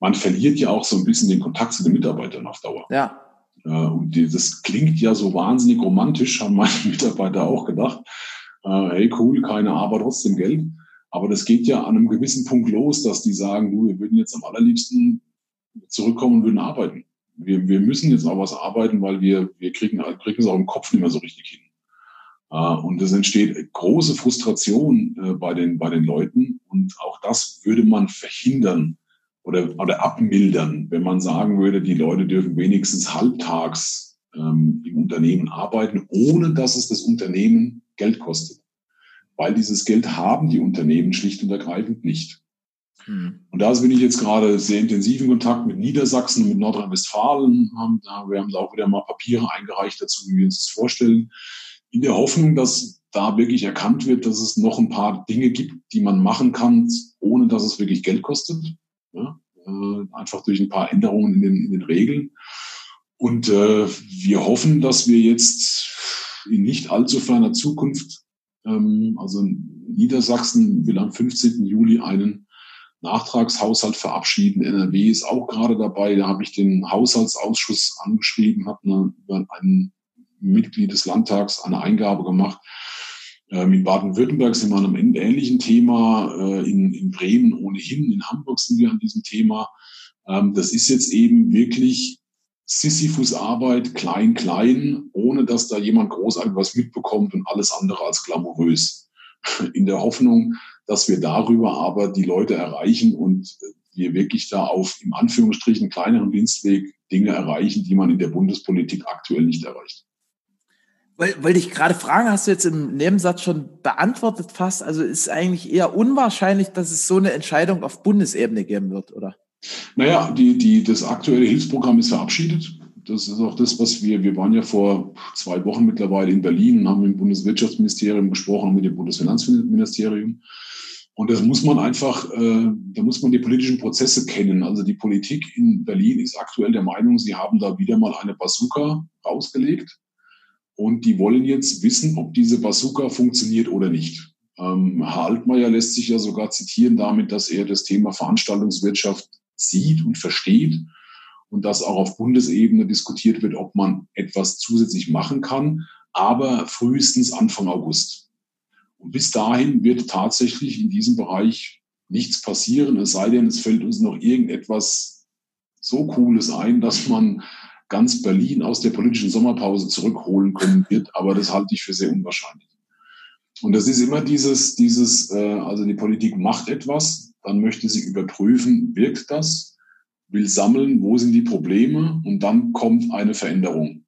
Man verliert ja auch so ein bisschen den Kontakt zu den Mitarbeitern auf Dauer. Ja. Äh, und das klingt ja so wahnsinnig romantisch, haben meine Mitarbeiter auch gedacht. Äh, hey, cool, keine Arbeit, trotzdem Geld. Aber das geht ja an einem gewissen Punkt los, dass die sagen, du, wir würden jetzt am allerliebsten zurückkommen und würden arbeiten. Wir, wir müssen jetzt auch was arbeiten, weil wir, wir kriegen, kriegen es auch im Kopf nicht mehr so richtig hin. Äh, und es entsteht große Frustration bei den, bei den Leuten. Und auch das würde man verhindern oder, oder abmildern, wenn man sagen würde, die Leute dürfen wenigstens halbtags ähm, im Unternehmen arbeiten, ohne dass es das Unternehmen Geld kostet. Weil dieses Geld haben die Unternehmen schlicht und ergreifend nicht. Hm. Und da bin ich jetzt gerade sehr intensiv in Kontakt mit Niedersachsen und mit Nordrhein-Westfalen. Wir haben da auch wieder mal Papiere eingereicht dazu, wie wir uns das vorstellen in der Hoffnung, dass da wirklich erkannt wird, dass es noch ein paar Dinge gibt, die man machen kann, ohne dass es wirklich Geld kostet. Ja, äh, einfach durch ein paar Änderungen in den, in den Regeln. Und äh, wir hoffen, dass wir jetzt in nicht allzu ferner Zukunft, ähm, also Niedersachsen will am 15. Juli einen Nachtragshaushalt verabschieden. NRW ist auch gerade dabei. Da habe ich den Haushaltsausschuss angeschrieben, habe eine, über einen Mitglied des Landtags eine Eingabe gemacht. Ähm, in Baden-Württemberg sind wir an einem ähnlichen Thema, äh, in, in Bremen ohnehin, in Hamburg sind wir an diesem Thema. Ähm, das ist jetzt eben wirklich Sisyphus-Arbeit, klein, klein, ohne dass da jemand großartig was mitbekommt und alles andere als glamourös. In der Hoffnung, dass wir darüber aber die Leute erreichen und wir wirklich da auf, im Anführungsstrichen, kleineren Dienstweg Dinge erreichen, die man in der Bundespolitik aktuell nicht erreicht. Weil, weil ich gerade fragen, hast du jetzt im Nebensatz schon beantwortet fast. Also ist eigentlich eher unwahrscheinlich, dass es so eine Entscheidung auf Bundesebene geben wird, oder? Naja, die, die, das aktuelle Hilfsprogramm ist verabschiedet. Das ist auch das, was wir, wir waren ja vor zwei Wochen mittlerweile in Berlin und haben mit dem Bundeswirtschaftsministerium gesprochen und mit dem Bundesfinanzministerium. Und das muss man einfach, äh, da muss man die politischen Prozesse kennen. Also die Politik in Berlin ist aktuell der Meinung, sie haben da wieder mal eine Bazooka rausgelegt und die wollen jetzt wissen, ob diese Bazooka funktioniert oder nicht. Ähm, Herr Altmaier lässt sich ja sogar zitieren damit, dass er das Thema Veranstaltungswirtschaft sieht und versteht und dass auch auf Bundesebene diskutiert wird, ob man etwas zusätzlich machen kann, aber frühestens Anfang August. Und bis dahin wird tatsächlich in diesem Bereich nichts passieren, es sei denn, es fällt uns noch irgendetwas so Cooles ein, dass man ganz Berlin aus der politischen Sommerpause zurückholen können wird, aber das halte ich für sehr unwahrscheinlich. Und das ist immer dieses, dieses, äh, also die Politik macht etwas, dann möchte sie überprüfen, wirkt das, will sammeln, wo sind die Probleme und dann kommt eine Veränderung.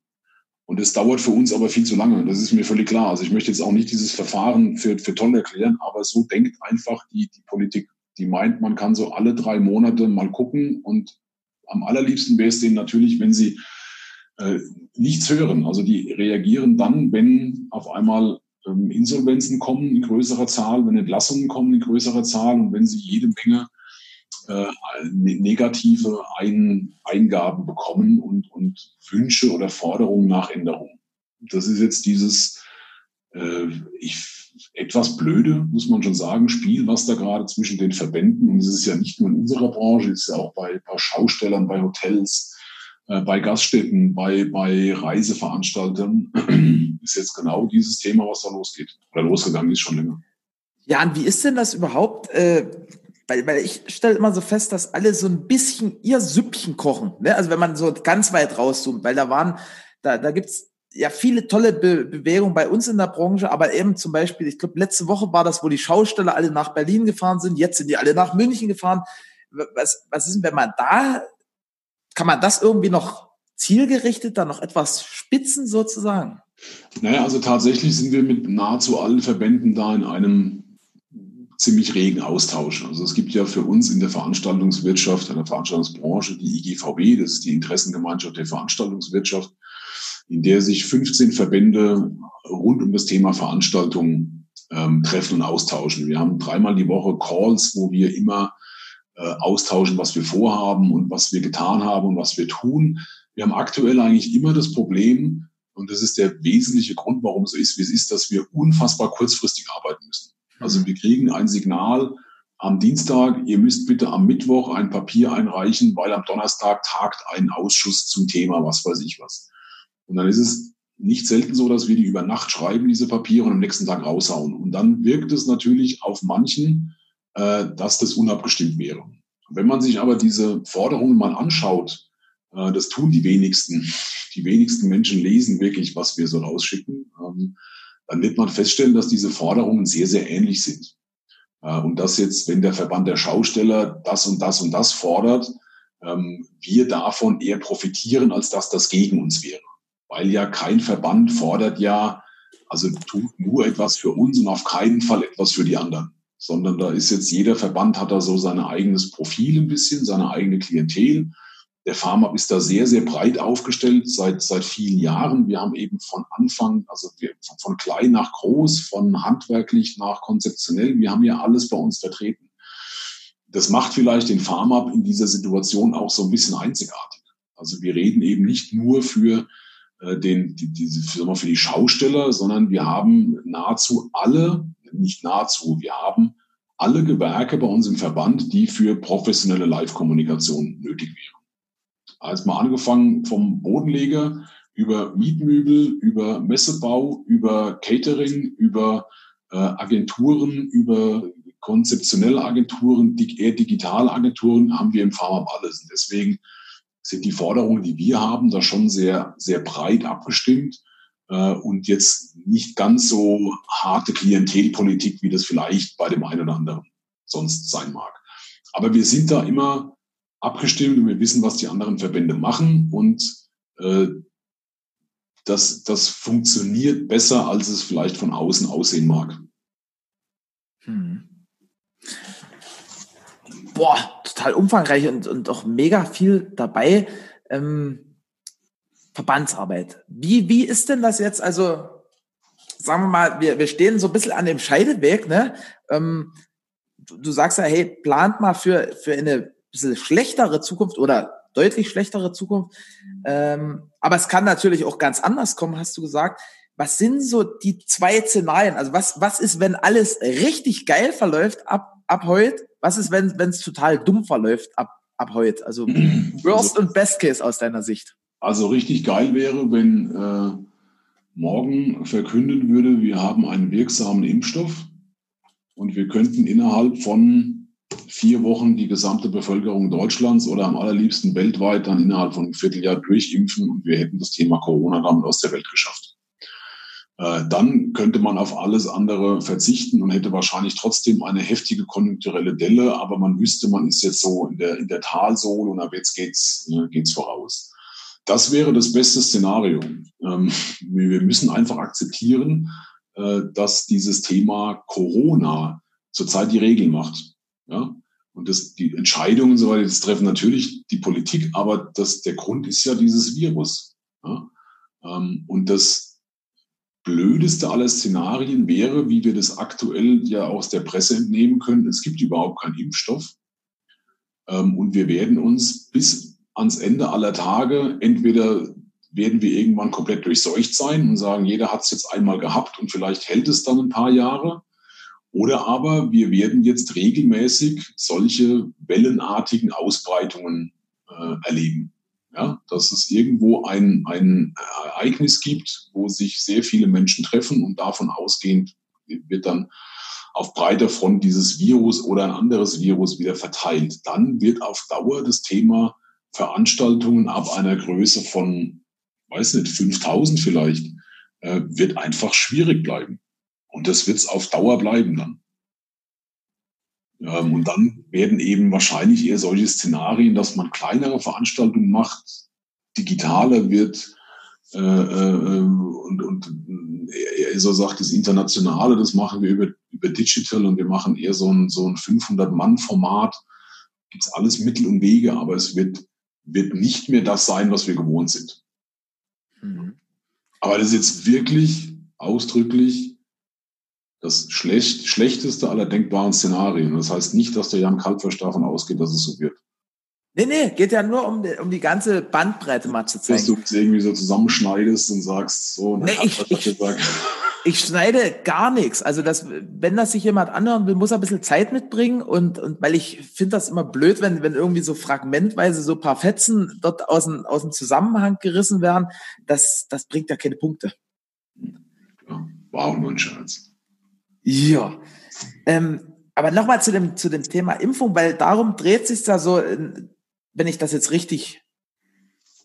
Und es dauert für uns aber viel zu lange. Das ist mir völlig klar. Also ich möchte jetzt auch nicht dieses Verfahren für, für toll erklären, aber so denkt einfach die, die Politik. Die meint, man kann so alle drei Monate mal gucken und am allerliebsten wäre es denen natürlich, wenn sie äh, nichts hören. Also die reagieren dann, wenn auf einmal ähm, Insolvenzen kommen in größerer Zahl, wenn Entlassungen kommen in größerer Zahl und wenn sie jede Menge äh, ne-, negative Ein Eingaben bekommen und, und Wünsche oder Forderungen nach Änderungen. Das ist jetzt dieses, äh, ich, etwas blöde, muss man schon sagen, Spiel, was da gerade zwischen den Verbänden, und es ist ja nicht nur in unserer Branche, es ist ja auch bei, bei Schaustellern, bei Hotels, äh, bei Gaststätten, bei, bei Reiseveranstaltern, ist jetzt genau dieses Thema, was da losgeht. Oder losgegangen ist schon länger. Ja, und wie ist denn das überhaupt? Äh, weil, weil ich stelle immer so fest, dass alle so ein bisschen ihr Süppchen kochen. Ne? Also wenn man so ganz weit rauszoomt, weil da waren, da, da gibt's ja viele tolle Be Bewegungen bei uns in der Branche, aber eben zum Beispiel, ich glaube, letzte Woche war das, wo die Schausteller alle nach Berlin gefahren sind, jetzt sind die alle nach München gefahren. Was, was ist denn, wenn man da, kann man das irgendwie noch zielgerichtet, da noch etwas spitzen sozusagen? Naja, also tatsächlich sind wir mit nahezu allen Verbänden da in einem ziemlich regen Austausch. Also es gibt ja für uns in der Veranstaltungswirtschaft, in der Veranstaltungsbranche die IGVW, das ist die Interessengemeinschaft der Veranstaltungswirtschaft, in der sich 15 Verbände rund um das Thema Veranstaltungen ähm, treffen und austauschen. Wir haben dreimal die Woche Calls, wo wir immer äh, austauschen, was wir vorhaben und was wir getan haben und was wir tun. Wir haben aktuell eigentlich immer das Problem, und das ist der wesentliche Grund, warum es so ist, wie es ist, dass wir unfassbar kurzfristig arbeiten müssen. Also wir kriegen ein Signal am Dienstag, ihr müsst bitte am Mittwoch ein Papier einreichen, weil am Donnerstag tagt ein Ausschuss zum Thema, was weiß ich was. Und dann ist es nicht selten so, dass wir die über Nacht schreiben, diese Papiere, und am nächsten Tag raushauen. Und dann wirkt es natürlich auf manchen, äh, dass das unabgestimmt wäre. Wenn man sich aber diese Forderungen mal anschaut, äh, das tun die wenigsten. Die wenigsten Menschen lesen wirklich, was wir so rausschicken. Ähm, dann wird man feststellen, dass diese Forderungen sehr, sehr ähnlich sind. Äh, und dass jetzt, wenn der Verband der Schausteller das und das und das fordert, ähm, wir davon eher profitieren, als dass das gegen uns wäre. Weil ja kein Verband fordert ja, also tut nur etwas für uns und auf keinen Fall etwas für die anderen. Sondern da ist jetzt jeder Verband hat da so sein eigenes Profil ein bisschen, seine eigene Klientel. Der Pharma ist da sehr, sehr breit aufgestellt seit, seit vielen Jahren. Wir haben eben von Anfang, also wir, von klein nach groß, von handwerklich nach konzeptionell, wir haben ja alles bei uns vertreten. Das macht vielleicht den Pharma in dieser Situation auch so ein bisschen einzigartig. Also wir reden eben nicht nur für den, die, diese, für, für die Schausteller, sondern wir haben nahezu alle, nicht nahezu, wir haben alle Gewerke bei uns im Verband, die für professionelle Live-Kommunikation nötig wären mal angefangen vom Bodenleger über Mietmöbel, über Messebau, über Catering, über äh, Agenturen, über konzeptionelle Agenturen, eher digitale Agenturen haben wir im Pharma alles. Und deswegen sind die Forderungen, die wir haben, da schon sehr, sehr breit abgestimmt äh, und jetzt nicht ganz so harte Klientelpolitik, wie das vielleicht bei dem einen oder anderen sonst sein mag. Aber wir sind da immer abgestimmt und wir wissen, was die anderen Verbände machen und äh, das, das funktioniert besser, als es vielleicht von außen aussehen mag. Hm. Boah, total umfangreich und, und auch mega viel dabei. Ähm, Verbandsarbeit. Wie, wie ist denn das jetzt? Also, sagen wir mal, wir, wir stehen so ein bisschen an dem Scheideweg. Ne? Ähm, du, du sagst ja, hey, plant mal für, für eine bisschen schlechtere Zukunft oder deutlich schlechtere Zukunft. Ähm, aber es kann natürlich auch ganz anders kommen, hast du gesagt. Was sind so die zwei Szenarien? Also was, was ist, wenn alles richtig geil verläuft ab, ab heute? Was ist, wenn es total dumm verläuft ab, ab heute? Also Worst also, und Best Case aus deiner Sicht. Also richtig geil wäre, wenn äh, morgen verkündet würde, wir haben einen wirksamen Impfstoff und wir könnten innerhalb von vier Wochen die gesamte Bevölkerung Deutschlands oder am allerliebsten weltweit dann innerhalb von einem Vierteljahr durchimpfen und wir hätten das Thema Corona damit aus der Welt geschafft. Äh, dann könnte man auf alles andere verzichten und hätte wahrscheinlich trotzdem eine heftige konjunkturelle Delle, aber man wüsste, man ist jetzt so in der, in der Talsohle und ab jetzt geht's, äh, geht's voraus. Das wäre das beste Szenario. Ähm, wir müssen einfach akzeptieren, äh, dass dieses Thema Corona zurzeit die Regel macht. Ja? Und das, die Entscheidungen so weiter, das treffen natürlich die Politik, aber das, der Grund ist ja dieses Virus. Ähm, und das blödeste aller Szenarien wäre, wie wir das aktuell ja aus der Presse entnehmen können, es gibt überhaupt keinen Impfstoff. Ähm, und wir werden uns bis ans Ende aller Tage entweder werden wir irgendwann komplett durchseucht sein und sagen, jeder hat es jetzt einmal gehabt und vielleicht hält es dann ein paar Jahre. Oder aber wir werden jetzt regelmäßig solche wellenartigen Ausbreitungen äh, erleben. Ja, dass es irgendwo ein, ein Ereignis gibt, wo sich sehr viele Menschen treffen und davon ausgehend wird dann auf breiter Front dieses Virus oder ein anderes Virus wieder verteilt. Dann wird auf Dauer das Thema Veranstaltungen ab einer Größe von, weiß nicht, 5000 vielleicht, äh, wird einfach schwierig bleiben. Und das wird es auf Dauer bleiben dann. Ähm, und dann werden eben wahrscheinlich eher solche Szenarien, dass man kleinere Veranstaltungen macht, digitaler wird äh, äh, und, und er so sagt, das Internationale, das machen wir über, über Digital und wir machen eher so ein, so ein 500-Mann-Format. Gibt es alles Mittel und Wege, aber es wird, wird nicht mehr das sein, was wir gewohnt sind. Mhm. Aber das ist jetzt wirklich ausdrücklich das schlecht, schlechteste aller denkbaren Szenarien. Das heißt nicht, dass der Jan Kaltversch davon ausgeht, dass es so wird. Nee, nee, geht ja nur um die, um die ganze Bandbreite mal zu zeigen. Dass du es irgendwie so zusammenschneidest und sagst, so, nee, ich, ich, ich schneide gar nichts. Also das, wenn das sich jemand anhören will, muss er ein bisschen Zeit mitbringen und, und weil ich finde das immer blöd, wenn, wenn irgendwie so fragmentweise so paar Fetzen dort aus dem, aus dem Zusammenhang gerissen werden. Das, das bringt ja keine Punkte. Ja, war auch nur ein Scherz. Ja. Ähm, aber nochmal zu dem, zu dem Thema Impfung, weil darum dreht sich da so, wenn ich das jetzt richtig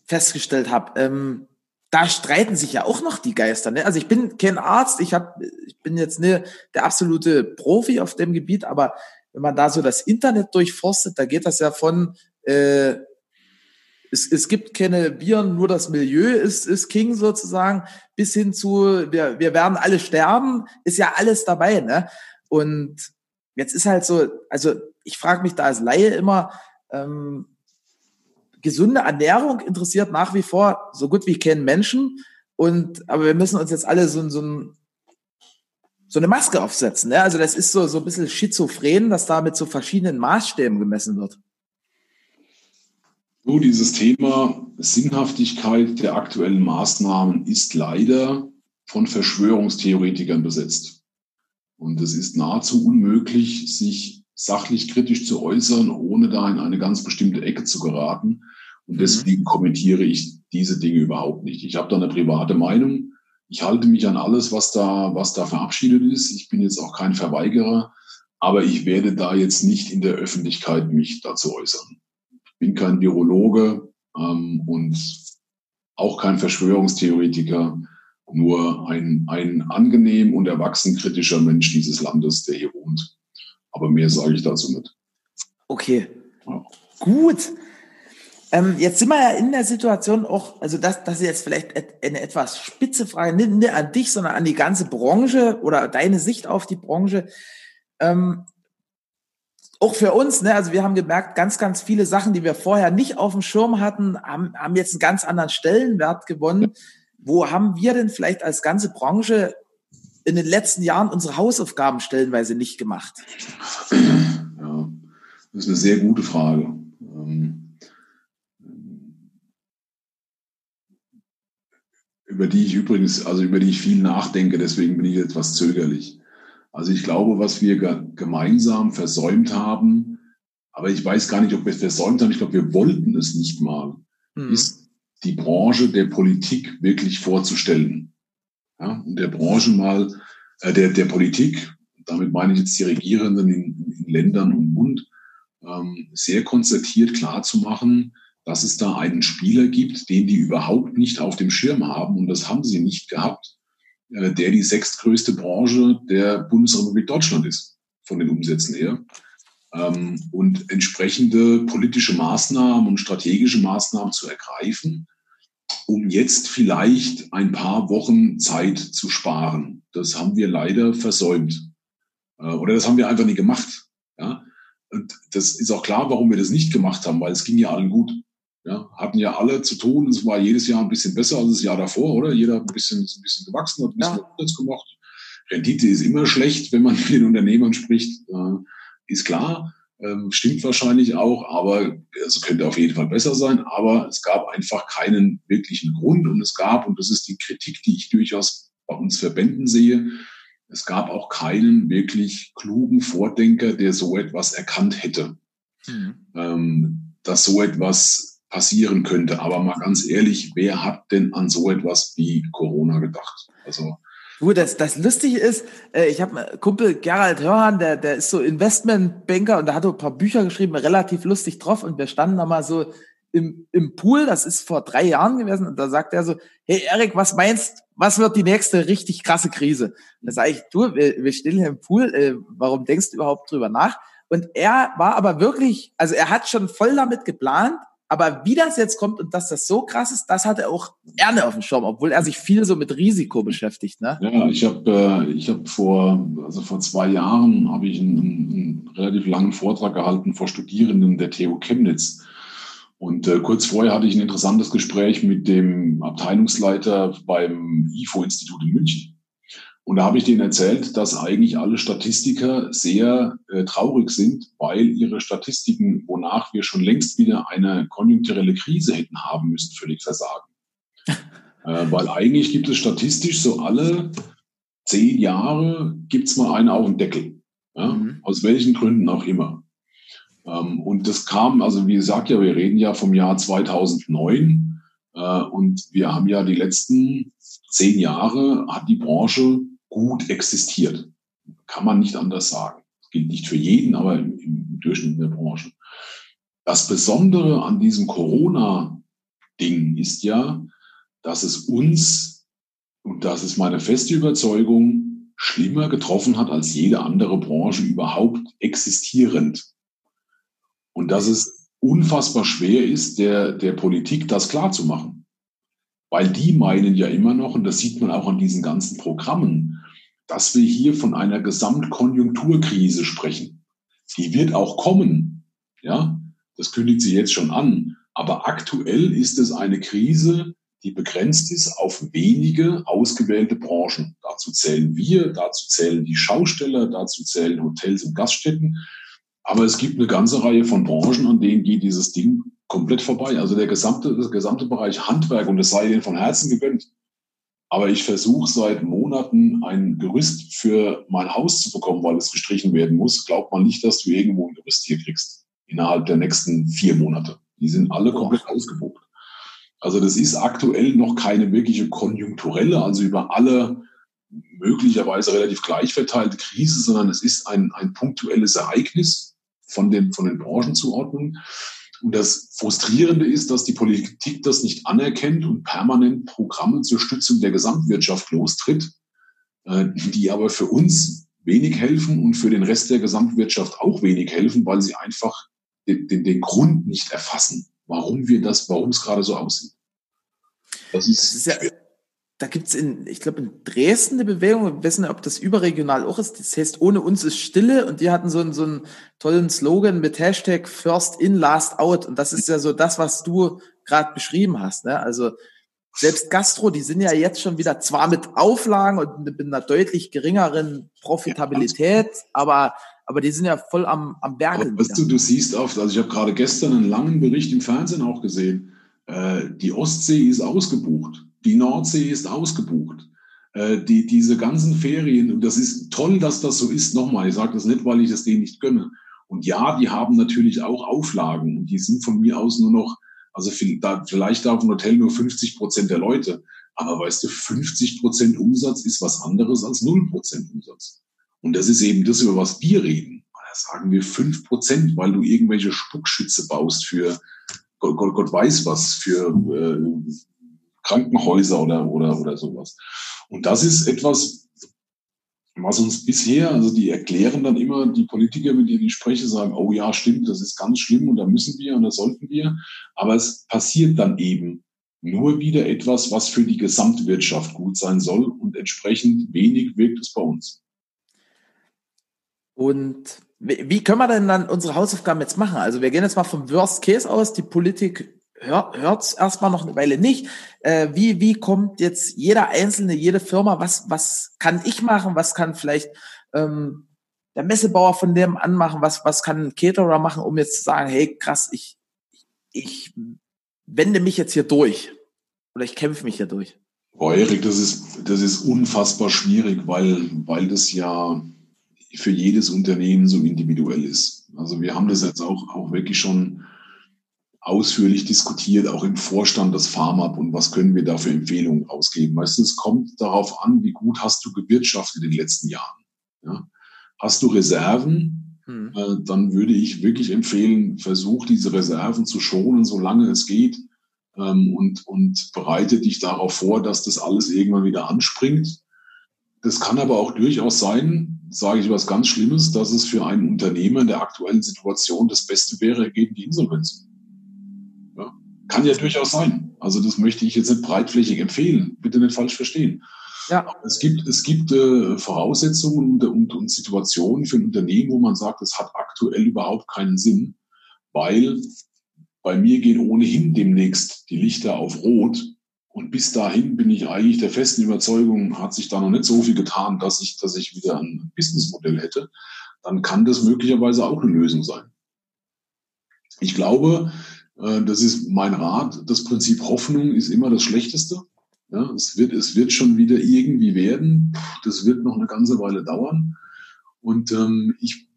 festgestellt habe. Ähm, da streiten sich ja auch noch die Geister. Ne? Also ich bin kein Arzt, ich, hab, ich bin jetzt ne, der absolute Profi auf dem Gebiet, aber wenn man da so das Internet durchforstet, da geht das ja von, äh, es, es gibt keine Viren, nur das Milieu ist, ist King sozusagen, bis hin zu, wir, wir werden alle sterben, ist ja alles dabei. Ne? Und jetzt ist halt so, also ich frage mich da als Laie immer, ähm, gesunde Ernährung interessiert nach wie vor so gut wie keinen Menschen. Und, aber wir müssen uns jetzt alle so, so, so eine Maske aufsetzen. Ne? Also das ist so, so ein bisschen schizophren, dass da mit so verschiedenen Maßstäben gemessen wird. So, dieses Thema Sinnhaftigkeit der aktuellen Maßnahmen ist leider von Verschwörungstheoretikern besetzt. Und es ist nahezu unmöglich, sich sachlich kritisch zu äußern, ohne da in eine ganz bestimmte Ecke zu geraten. Und mhm. deswegen kommentiere ich diese Dinge überhaupt nicht. Ich habe da eine private Meinung. Ich halte mich an alles, was da, was da verabschiedet ist. Ich bin jetzt auch kein Verweigerer, aber ich werde da jetzt nicht in der Öffentlichkeit mich dazu äußern. Ich bin kein Virologe ähm, und auch kein Verschwörungstheoretiker, nur ein, ein angenehm und erwachsen kritischer Mensch dieses Landes, der hier wohnt. Aber mehr sage ich dazu nicht. Okay. Ja. Gut. Ähm, jetzt sind wir ja in der Situation auch, also das, das ist jetzt vielleicht eine etwas spitze Frage, nicht, nicht an dich, sondern an die ganze Branche oder deine Sicht auf die Branche. Ähm, auch für uns, ne, also wir haben gemerkt, ganz, ganz viele Sachen, die wir vorher nicht auf dem Schirm hatten, haben, haben jetzt einen ganz anderen Stellenwert gewonnen. Wo haben wir denn vielleicht als ganze Branche in den letzten Jahren unsere Hausaufgaben stellenweise nicht gemacht? Ja, das ist eine sehr gute Frage. Ähm über die ich übrigens, also über die ich viel nachdenke, deswegen bin ich etwas zögerlich. Also ich glaube, was wir gemeinsam versäumt haben, aber ich weiß gar nicht, ob wir es versäumt haben, ich glaube, wir wollten es nicht mal, hm. ist die Branche der Politik wirklich vorzustellen. Ja, und der Branche mal, äh, der, der Politik, damit meine ich jetzt die Regierenden in, in Ländern und Bund, ähm, sehr konzertiert klar zu machen, dass es da einen Spieler gibt, den die überhaupt nicht auf dem Schirm haben, und das haben sie nicht gehabt, der die sechstgrößte Branche der Bundesrepublik Deutschland ist, von den Umsätzen her. Ähm, und entsprechende politische Maßnahmen und strategische Maßnahmen zu ergreifen, um jetzt vielleicht ein paar Wochen Zeit zu sparen. Das haben wir leider versäumt. Äh, oder das haben wir einfach nicht gemacht. Und das ist auch klar, warum wir das nicht gemacht haben, weil es ging ja allen gut. Ja, hatten ja alle zu tun. Es war jedes Jahr ein bisschen besser als das Jahr davor, oder? Jeder ein bisschen, ein bisschen gewachsen, hat ein bisschen ja. Umsatz gemacht. Rendite ist immer schlecht, wenn man mit den Unternehmern spricht, ist klar. Ähm, stimmt wahrscheinlich auch, aber es könnte auf jeden Fall besser sein. Aber es gab einfach keinen wirklichen Grund und es gab, und das ist die Kritik, die ich durchaus bei uns Verbänden sehe, es gab auch keinen wirklich klugen Vordenker, der so etwas erkannt hätte, mhm. dass so etwas passieren könnte. Aber mal ganz ehrlich, wer hat denn an so etwas wie Corona gedacht? Also Du, das, das Lustige ist, äh, ich habe einen Kumpel Gerald Hörhan, der, der ist so Investmentbanker und der hat ein paar Bücher geschrieben, relativ lustig drauf und wir standen da mal so im, im Pool, das ist vor drei Jahren gewesen und da sagt er so, hey Erik, was meinst, was wird die nächste richtig krasse Krise? Da sage ich, du, wir, wir stehen hier im Pool, äh, warum denkst du überhaupt drüber nach? Und er war aber wirklich, also er hat schon voll damit geplant, aber wie das jetzt kommt und dass das so krass ist, das hat er auch gerne auf dem Schirm, obwohl er sich viel so mit Risiko beschäftigt. Ne? Ja, ich habe äh, hab vor, also vor zwei Jahren habe ich einen, einen, relativ langen Vortrag gehalten vor Studierenden der TU Chemnitz. Und äh, kurz vorher hatte ich ein interessantes Gespräch mit dem Abteilungsleiter beim IFO-Institut in München. Und da habe ich denen erzählt, dass eigentlich alle Statistiker sehr äh, traurig sind, weil ihre Statistiken, wonach wir schon längst wieder eine konjunkturelle Krise hätten haben müssen, völlig versagen. äh, weil eigentlich gibt es statistisch so alle zehn Jahre gibt's mal eine auf den Deckel. Ja? Mhm. Aus welchen Gründen auch immer. Ähm, und das kam, also wie gesagt, ja, wir reden ja vom Jahr 2009. Äh, und wir haben ja die letzten zehn Jahre hat die Branche gut existiert. Kann man nicht anders sagen. Das gilt nicht für jeden, aber im, im Durchschnitt der Branche. Das Besondere an diesem Corona-Ding ist ja, dass es uns, und das ist meine feste Überzeugung, schlimmer getroffen hat als jede andere Branche überhaupt existierend. Und dass es unfassbar schwer ist, der, der Politik das klarzumachen. Weil die meinen ja immer noch, und das sieht man auch an diesen ganzen Programmen, dass wir hier von einer Gesamtkonjunkturkrise sprechen. Die wird auch kommen. Ja, das kündigt sie jetzt schon an. Aber aktuell ist es eine Krise, die begrenzt ist auf wenige ausgewählte Branchen. Dazu zählen wir, dazu zählen die Schausteller, dazu zählen Hotels und Gaststätten. Aber es gibt eine ganze Reihe von Branchen, an denen geht dieses Ding komplett vorbei. Also der gesamte, der gesamte Bereich Handwerk, und das sei Ihnen von Herzen gegönnt, aber ich versuche seit Monaten ein Gerüst für mein Haus zu bekommen, weil es gestrichen werden muss. Glaubt man nicht, dass du irgendwo ein Gerüst hier kriegst innerhalb der nächsten vier Monate. Die sind alle komplett ausgebucht. Also das ist aktuell noch keine wirkliche konjunkturelle, also über alle möglicherweise relativ gleich verteilte Krise, sondern es ist ein, ein punktuelles Ereignis von den, von den Branchenzuordnungen. Und das Frustrierende ist, dass die Politik das nicht anerkennt und permanent Programme zur Stützung der Gesamtwirtschaft lostritt, äh, die aber für uns wenig helfen und für den Rest der Gesamtwirtschaft auch wenig helfen, weil sie einfach den, den, den Grund nicht erfassen, warum wir das, warum es gerade so aussieht. Das ist, das ist ja, da gibt's in, ich glaube, in Dresden eine Bewegung, wir wissen nicht, ob das überregional auch ist, das heißt, ohne uns ist Stille und die hatten so einen, so einen tollen Slogan mit Hashtag First in, Last out und das ist ja so das, was du gerade beschrieben hast, ne? also selbst Gastro, die sind ja jetzt schon wieder zwar mit Auflagen und mit einer deutlich geringeren Profitabilität, aber aber die sind ja voll am, am Berg. Weißt du, du siehst oft, also ich habe gerade gestern einen langen Bericht im Fernsehen auch gesehen, äh, die Ostsee ist ausgebucht. Die Nordsee ist ausgebucht. Äh, die, diese ganzen Ferien, und das ist toll, dass das so ist. Nochmal, ich sage das nicht, weil ich das denen nicht gönne. Und ja, die haben natürlich auch Auflagen. Und die sind von mir aus nur noch, also vielleicht darf ein Hotel nur 50 Prozent der Leute. Aber weißt du, 50 Prozent Umsatz ist was anderes als 0 Prozent Umsatz. Und das ist eben das, über was wir reden. sagen wir fünf Prozent, weil du irgendwelche Spuckschütze baust für Gott, Gott, Gott weiß was, für äh, Krankenhäuser oder, oder, oder sowas. Und das ist etwas, was uns bisher, also die erklären dann immer, die Politiker, mit denen ich spreche, sagen, oh ja, stimmt, das ist ganz schlimm und da müssen wir und da sollten wir. Aber es passiert dann eben nur wieder etwas, was für die Gesamtwirtschaft gut sein soll und entsprechend wenig wirkt es bei uns. Und wie können wir denn dann unsere Hausaufgaben jetzt machen? Also wir gehen jetzt mal vom Worst Case aus. Die Politik hört es erstmal noch eine Weile nicht. Äh, wie, wie kommt jetzt jeder Einzelne, jede Firma, was, was kann ich machen? Was kann vielleicht ähm, der Messebauer von dem anmachen? Was, was kann ein Caterer machen, um jetzt zu sagen, hey, krass, ich, ich wende mich jetzt hier durch oder ich kämpfe mich hier durch? Boah, Erik, das ist, das ist unfassbar schwierig, weil, weil das ja für jedes Unternehmen so individuell ist. Also wir haben das jetzt auch, auch wirklich schon ausführlich diskutiert, auch im Vorstand des Farmab und was können wir da für Empfehlungen ausgeben. Weißt du, es kommt darauf an, wie gut hast du gewirtschaftet in den letzten Jahren. Ja? Hast du Reserven, hm. äh, dann würde ich wirklich empfehlen, versuch diese Reserven zu schonen, solange es geht ähm, und, und bereite dich darauf vor, dass das alles irgendwann wieder anspringt. Das kann aber auch durchaus sein, sage ich was ganz Schlimmes, dass es für einen Unternehmer in der aktuellen Situation das Beste wäre, in die Insolvenz. Kann ja durchaus sein. Also das möchte ich jetzt nicht breitflächig empfehlen. Bitte nicht falsch verstehen. Ja. Aber es gibt, es gibt äh, Voraussetzungen und, und, und Situationen für ein Unternehmen, wo man sagt, es hat aktuell überhaupt keinen Sinn, weil bei mir gehen ohnehin demnächst die Lichter auf Rot. Und bis dahin bin ich eigentlich der festen Überzeugung, hat sich da noch nicht so viel getan, dass ich, dass ich wieder ein Businessmodell hätte. Dann kann das möglicherweise auch eine Lösung sein. Ich glaube, das ist mein Rat. Das Prinzip Hoffnung ist immer das Schlechteste. Ja, es wird, es wird schon wieder irgendwie werden. Das wird noch eine ganze Weile dauern. Und ähm, ich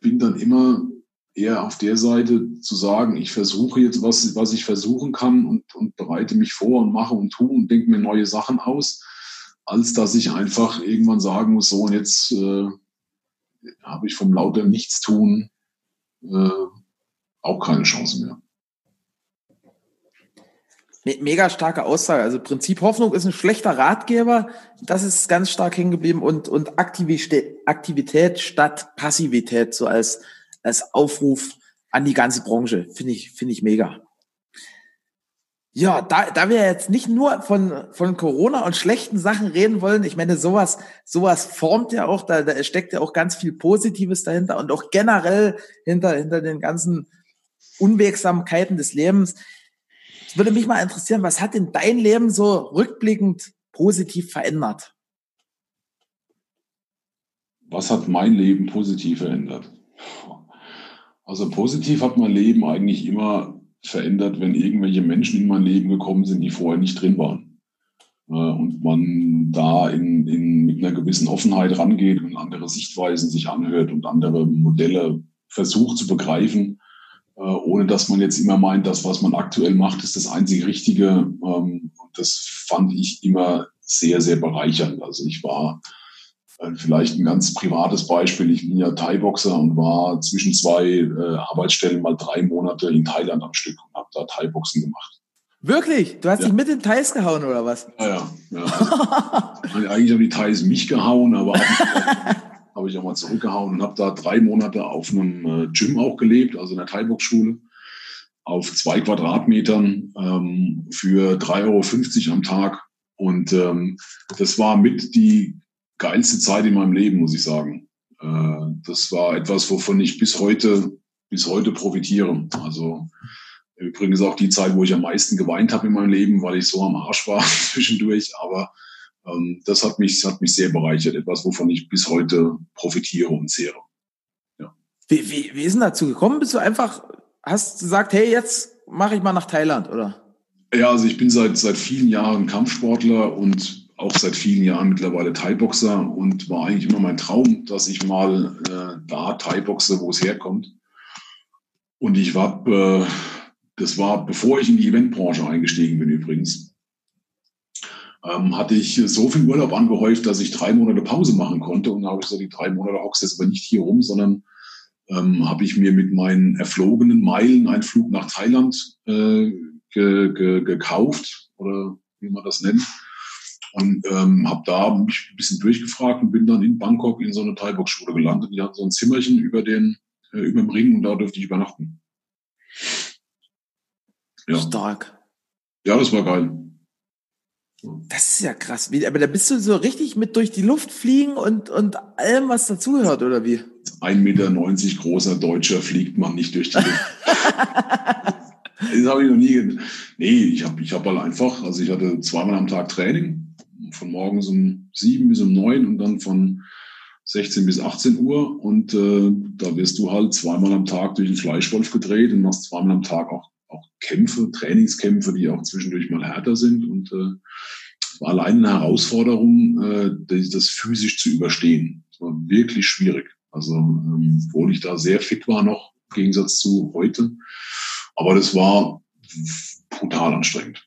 bin dann immer eher auf der Seite zu sagen, ich versuche jetzt, was, was ich versuchen kann und, und bereite mich vor und mache und tue und denke mir neue Sachen aus, als dass ich einfach irgendwann sagen muss, so und jetzt äh, habe ich vom lauter Nichtstun äh, auch keine Chance mehr. Mega starke Aussage. Also Prinzip Hoffnung ist ein schlechter Ratgeber. Das ist ganz stark hängen geblieben und, und Aktivität statt Passivität, so als als Aufruf an die ganze Branche. Finde ich, finde ich mega. Ja, da, da wir jetzt nicht nur von, von Corona und schlechten Sachen reden wollen, ich meine, sowas, sowas formt ja auch, da, da steckt ja auch ganz viel Positives dahinter und auch generell hinter, hinter den ganzen Unwegsamkeiten des Lebens. Es würde mich mal interessieren, was hat denn dein Leben so rückblickend positiv verändert? Was hat mein Leben positiv verändert? Also positiv hat mein Leben eigentlich immer verändert, wenn irgendwelche Menschen in mein Leben gekommen sind, die vorher nicht drin waren. Äh, und man da in, in, mit einer gewissen Offenheit rangeht und andere Sichtweisen sich anhört und andere Modelle versucht zu begreifen, ohne dass man jetzt immer meint, das, was man aktuell macht, ist das einzige Richtige. Ähm, und das fand ich immer sehr, sehr bereichernd. Also ich war äh, vielleicht ein ganz privates Beispiel. Ich bin ja Thai-Boxer und war zwischen zwei äh, Arbeitsstellen mal drei Monate in Thailand am Stück und habe da Thai-Boxen gemacht. Wirklich? Du hast ja. dich mit den Thais gehauen oder was? Ja, ja. ja. Eigentlich haben die Thais mich gehauen, aber habe hab ich auch mal zurückgehauen und habe da drei Monate auf einem äh, Gym auch gelebt, also in der Thai-Box-Schule, auf zwei Quadratmetern ähm, für 3,50 Euro am Tag. Und ähm, das war mit die geilste Zeit in meinem Leben, muss ich sagen. Äh, das war etwas, wovon ich bis heute, bis heute profitiere. Also übrigens auch die Zeit, wo ich am meisten geweint habe in meinem Leben, weil ich so am Arsch war zwischendurch. Aber das hat mich, hat mich sehr bereichert. Etwas, wovon ich bis heute profitiere und zehre. Ja. Wie, wie, wie ist denn dazu gekommen? Bist du einfach, hast gesagt, hey, jetzt mache ich mal nach Thailand, oder? Ja, also ich bin seit, seit vielen Jahren Kampfsportler und auch seit vielen Jahren mittlerweile Thai-Boxer und war eigentlich immer mein Traum, dass ich mal äh, da Thai-Boxe, wo es herkommt. Und ich war, äh, das war, bevor ich in die Eventbranche eingestiegen bin übrigens, ähm, hatte ich so viel Urlaub angehäuft, dass ich drei Monate Pause machen konnte. Und da habe ich gesagt, die drei Monate hockst jetzt aber nicht hier rum, sondern ähm, habe ich mir mit meinen erflogenen Meilen einen Flug nach Thailand äh, ge, ge, gekauft oder wie man das nennt. Und ähm, habe da mich ein bisschen durchgefragt und bin dann in Bangkok in so eine Thai-Box-Schule gelandet. Die hatten so ein Zimmerchen über, den, äh, über dem Ring und da durfte ich übernachten. Ja. Stark. Ja, das war geil. Das ist ja krass. Wie, aber da bist du so richtig mit durch die Luft fliegen und, und allem, was dazugehört, oder wie? 1,90 Meter großer Deutscher fliegt man nicht durch die Luft. das habe ich noch nie. Nee, ich habe ich hab halt einfach, also ich hatte zweimal am Tag Training, von morgens um sieben bis um neun und dann von 16 bis 18 Uhr. Und äh, da wirst du halt zweimal am Tag durch den Fleischwolf gedreht und machst zweimal am Tag auch auch Kämpfe, Trainingskämpfe, die auch zwischendurch mal härter sind. Und äh, es war allein eine Herausforderung, äh, das physisch zu überstehen. Es war wirklich schwierig. Also, ähm, obwohl ich da sehr fit war noch, im Gegensatz zu heute. Aber das war brutal anstrengend.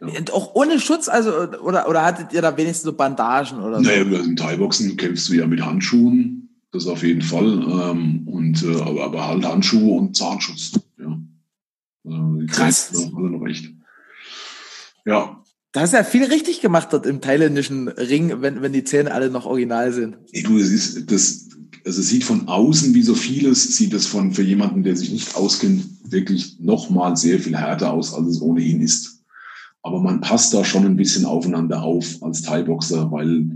Ja. Und auch ohne Schutz, also, oder, oder hattet ihr da wenigstens so Bandagen oder so? Naja, im Thai-Boxen kämpfst du ja mit Handschuhen, das auf jeden Fall. Ähm, und, äh, aber, aber halt Handschuhe und Zahnschutz. Also Krass. Noch echt. Ja. Da hast du ja viel richtig gemacht dort im thailändischen Ring, wenn, wenn die Zähne alle noch original sind. Ey, du, es ist, das, also es sieht von außen wie so vieles, sieht es von, für jemanden, der sich nicht auskennt, wirklich nochmal sehr viel härter aus, als es ohnehin ist. Aber man passt da schon ein bisschen aufeinander auf als Thai-Boxer, weil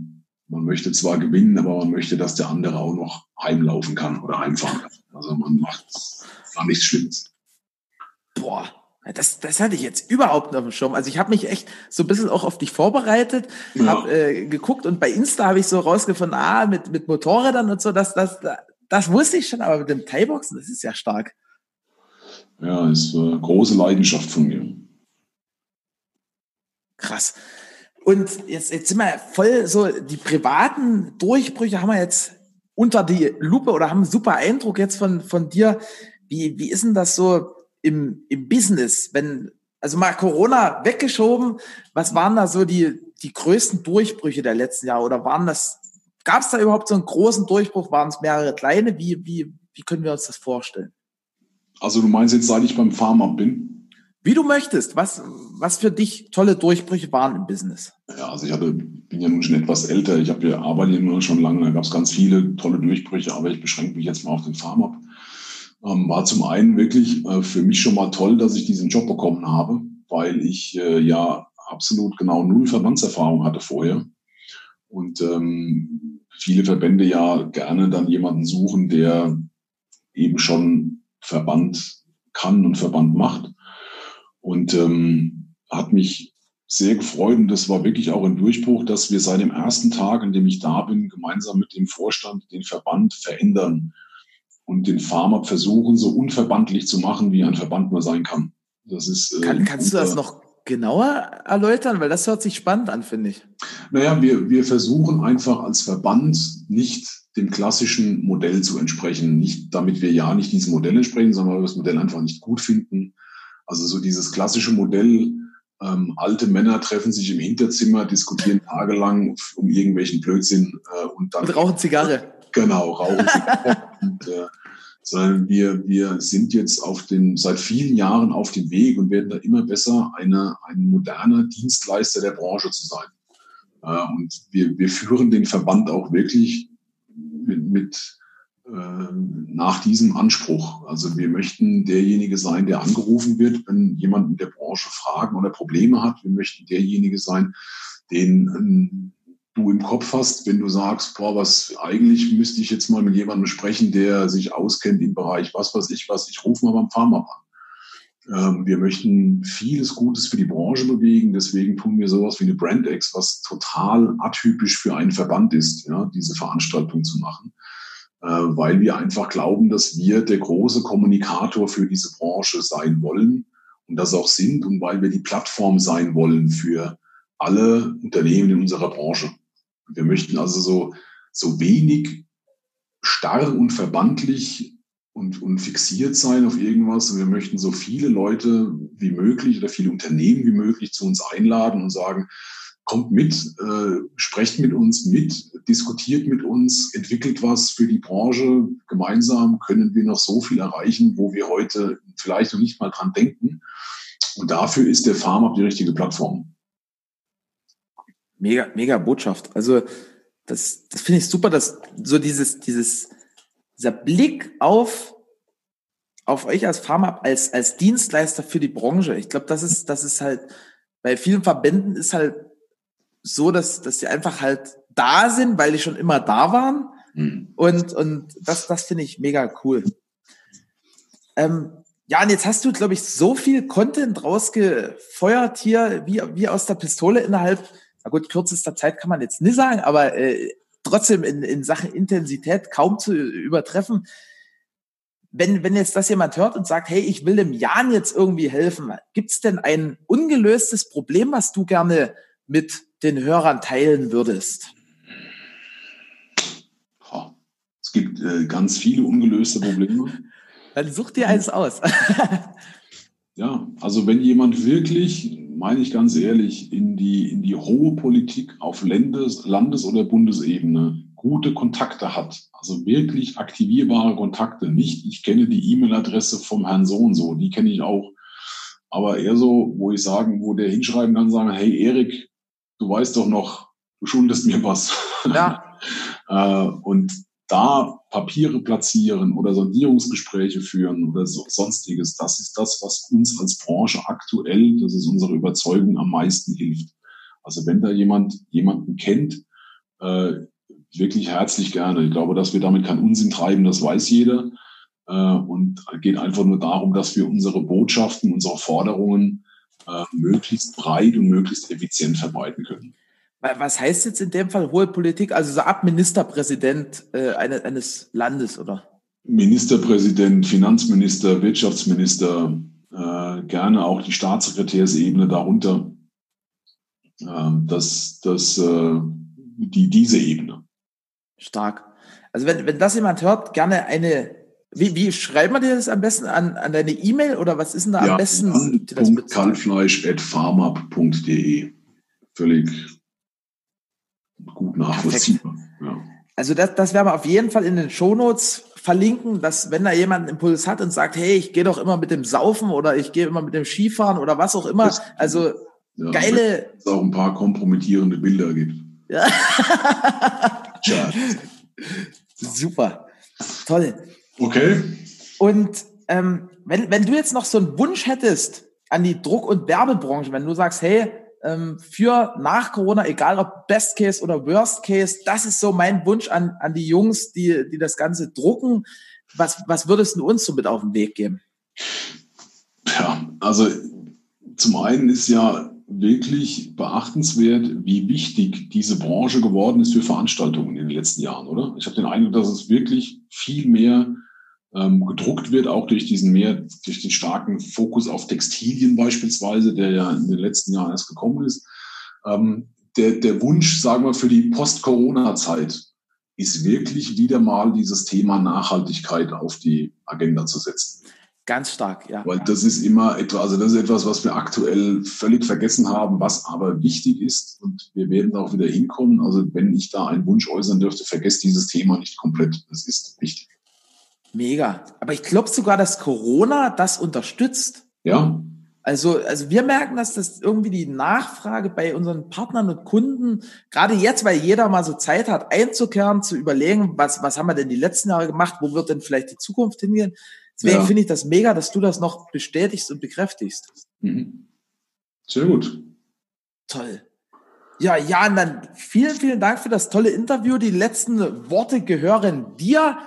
man möchte zwar gewinnen, aber man möchte, dass der andere auch noch heimlaufen kann oder heimfahren kann. Also man macht gar nichts Schlimmes boah, das, das hatte ich jetzt überhaupt nicht auf dem Schirm. Also ich habe mich echt so ein bisschen auch auf dich vorbereitet, ja. habe äh, geguckt und bei Insta habe ich so rausgefunden, ah, mit, mit Motorrädern und so, das, das, das wusste ich schon, aber mit dem Thai-Boxen, das ist ja stark. Ja, ist eine große Leidenschaft von mir. Krass. Und jetzt, jetzt sind wir voll so, die privaten Durchbrüche haben wir jetzt unter die Lupe oder haben einen super Eindruck jetzt von, von dir. Wie, wie ist denn das so? Im, im Business, wenn, also mal Corona weggeschoben, was waren da so die, die größten Durchbrüche der letzten Jahre? Oder waren das, gab es da überhaupt so einen großen Durchbruch, waren es mehrere kleine, wie, wie, wie können wir uns das vorstellen? Also du meinst jetzt, seit ich beim Farm bin? Wie du möchtest, was, was für dich tolle Durchbrüche waren im Business? Ja, also ich hatte, bin ja nun schon etwas älter, ich habe ja arbeite ja nur schon lange, da gab es ganz viele tolle Durchbrüche, aber ich beschränke mich jetzt mal auf den up ähm, war zum einen wirklich äh, für mich schon mal toll, dass ich diesen Job bekommen habe, weil ich äh, ja absolut genau null Verbandserfahrung hatte vorher. Und ähm, viele Verbände ja gerne dann jemanden suchen, der eben schon Verband kann und Verband macht. Und ähm, hat mich sehr gefreut und das war wirklich auch ein Durchbruch, dass wir seit dem ersten Tag, an dem ich da bin, gemeinsam mit dem Vorstand den Verband verändern und den Farmer versuchen, so unverbandlich zu machen, wie ein Verband nur sein kann. Das ist, äh, kann, kannst du das noch genauer erläutern? Weil das hört sich spannend an, finde ich. Naja, wir, wir versuchen einfach als Verband nicht dem klassischen Modell zu entsprechen. Nicht, damit wir ja nicht diesem Modell entsprechen, sondern weil wir das Modell einfach nicht gut finden. Also so dieses klassische Modell, ähm, alte Männer treffen sich im Hinterzimmer, diskutieren tagelang um irgendwelchen Blödsinn äh, und dann. Und rauchen Zigarre. Genau, rauchen und, äh, sondern wir, wir sind jetzt auf den, seit vielen Jahren auf dem Weg und werden da immer besser, eine, ein moderner Dienstleister der Branche zu sein. Äh, und wir, wir führen den Verband auch wirklich mit, mit äh, nach diesem Anspruch. Also wir möchten derjenige sein, der angerufen wird, wenn jemand in der Branche Fragen oder Probleme hat. Wir möchten derjenige sein, den ähm, du im Kopf hast, wenn du sagst, boah, was eigentlich müsste ich jetzt mal mit jemandem sprechen, der sich auskennt im Bereich was weiß ich was, ich rufe mal beim Pharma an. Ähm, wir möchten vieles Gutes für die Branche bewegen, deswegen tun wir sowas wie eine Brandex, was total atypisch für einen Verband ist, ja, diese Veranstaltung zu machen, äh, weil wir einfach glauben, dass wir der große Kommunikator für diese Branche sein wollen und das auch sind und weil wir die Plattform sein wollen für alle Unternehmen in unserer Branche. Wir möchten also so, so wenig starr und verbandlich und, und fixiert sein auf irgendwas. Und wir möchten so viele Leute wie möglich oder viele Unternehmen wie möglich zu uns einladen und sagen, kommt mit, äh, sprecht mit uns mit, diskutiert mit uns, entwickelt was für die Branche. Gemeinsam können wir noch so viel erreichen, wo wir heute vielleicht noch nicht mal dran denken. Und dafür ist der FarmUp die richtige Plattform. Mega, mega Botschaft. Also das, das finde ich super, dass so dieses, dieses, dieser Blick auf, auf euch als Pharma, als, als Dienstleister für die Branche. Ich glaube, das ist, das ist halt, bei vielen Verbänden ist halt so, dass, dass sie einfach halt da sind, weil die schon immer da waren. Mhm. Und, und das, das finde ich mega cool. Ähm, ja, und jetzt hast du, glaube ich, so viel Content rausgefeuert hier, wie, wie aus der Pistole innerhalb na gut, kürzester Zeit kann man jetzt nicht sagen, aber äh, trotzdem in, in Sachen Intensität kaum zu übertreffen. Wenn, wenn jetzt das jemand hört und sagt, hey, ich will dem Jan jetzt irgendwie helfen, gibt es denn ein ungelöstes Problem, was du gerne mit den Hörern teilen würdest? Es gibt äh, ganz viele ungelöste Probleme. Dann such dir eins aus. ja, also wenn jemand wirklich meine ich ganz ehrlich, in die, in die hohe Politik auf Landes-, Landes oder Bundesebene gute Kontakte hat, also wirklich aktivierbare Kontakte, nicht, ich kenne die E-Mail-Adresse vom Herrn so und so, die kenne ich auch, aber eher so, wo ich sagen, wo der hinschreiben kann, sagen, hey Erik, du weißt doch noch, du schuldest mir was. Ja. Äh, und da Papiere platzieren oder Sondierungsgespräche führen oder so, sonstiges, das ist das, was uns als Branche aktuell, das ist unsere Überzeugung, am meisten hilft. Also wenn da jemand jemanden kennt, äh, wirklich herzlich gerne. Ich glaube, dass wir damit keinen Unsinn treiben, das weiß jeder. Äh, und geht einfach nur darum, dass wir unsere Botschaften, unsere Forderungen äh, möglichst breit und möglichst effizient verbreiten können. Was heißt jetzt in dem Fall hohe Politik? Also so ab Ministerpräsident äh, eines, eines Landes, oder? Ministerpräsident, Finanzminister, Wirtschaftsminister, äh, gerne auch die Staatssekretärsebene darunter. Äh, das, das, äh, die, diese Ebene. Stark. Also wenn, wenn das jemand hört, gerne eine, wie, wie schreibt man dir das am besten an, an deine E-Mail oder was ist denn da ja, am besten? Kalfleisch.farmab.de. Völlig gut nachvollziehbar. Ja. Also das, das werden wir auf jeden Fall in den Shownotes verlinken, dass wenn da jemand einen Impuls hat und sagt, hey, ich gehe doch immer mit dem Saufen oder ich gehe immer mit dem Skifahren oder was auch immer. Also ja, geile. Es auch ein paar kompromittierende Bilder gibt. Ja. Super. Toll. Okay. Und ähm, wenn, wenn du jetzt noch so einen Wunsch hättest an die Druck- und Werbebranche, wenn du sagst, hey, ähm, für nach Corona, egal ob Best Case oder Worst Case, das ist so mein Wunsch an, an die Jungs, die, die das Ganze drucken. Was, was würdest du uns so mit auf den Weg geben? Ja, also zum einen ist ja wirklich beachtenswert, wie wichtig diese Branche geworden ist für Veranstaltungen in den letzten Jahren, oder? Ich habe den Eindruck, dass es wirklich viel mehr ähm, gedruckt wird, auch durch diesen mehr, durch den starken Fokus auf Textilien beispielsweise, der ja in den letzten Jahren erst gekommen ist. Ähm, der, der Wunsch, sagen wir, für die Post-Corona-Zeit ist wirklich wieder mal dieses Thema Nachhaltigkeit auf die Agenda zu setzen. Ganz stark, ja. Weil das ist immer etwas, also das ist etwas, was wir aktuell völlig vergessen haben, was aber wichtig ist. Und wir werden da auch wieder hinkommen. Also wenn ich da einen Wunsch äußern dürfte, vergesst dieses Thema nicht komplett. Das ist wichtig. Mega. Aber ich glaube sogar, dass Corona das unterstützt. Ja. Also, also wir merken, dass das irgendwie die Nachfrage bei unseren Partnern und Kunden, gerade jetzt, weil jeder mal so Zeit hat, einzukehren, zu überlegen, was, was haben wir denn die letzten Jahre gemacht, wo wird denn vielleicht die Zukunft hingehen. Deswegen ja. finde ich das mega, dass du das noch bestätigst und bekräftigst. Mhm. Sehr gut. Toll. Ja, Jan, dann vielen, vielen Dank für das tolle Interview. Die letzten Worte gehören dir.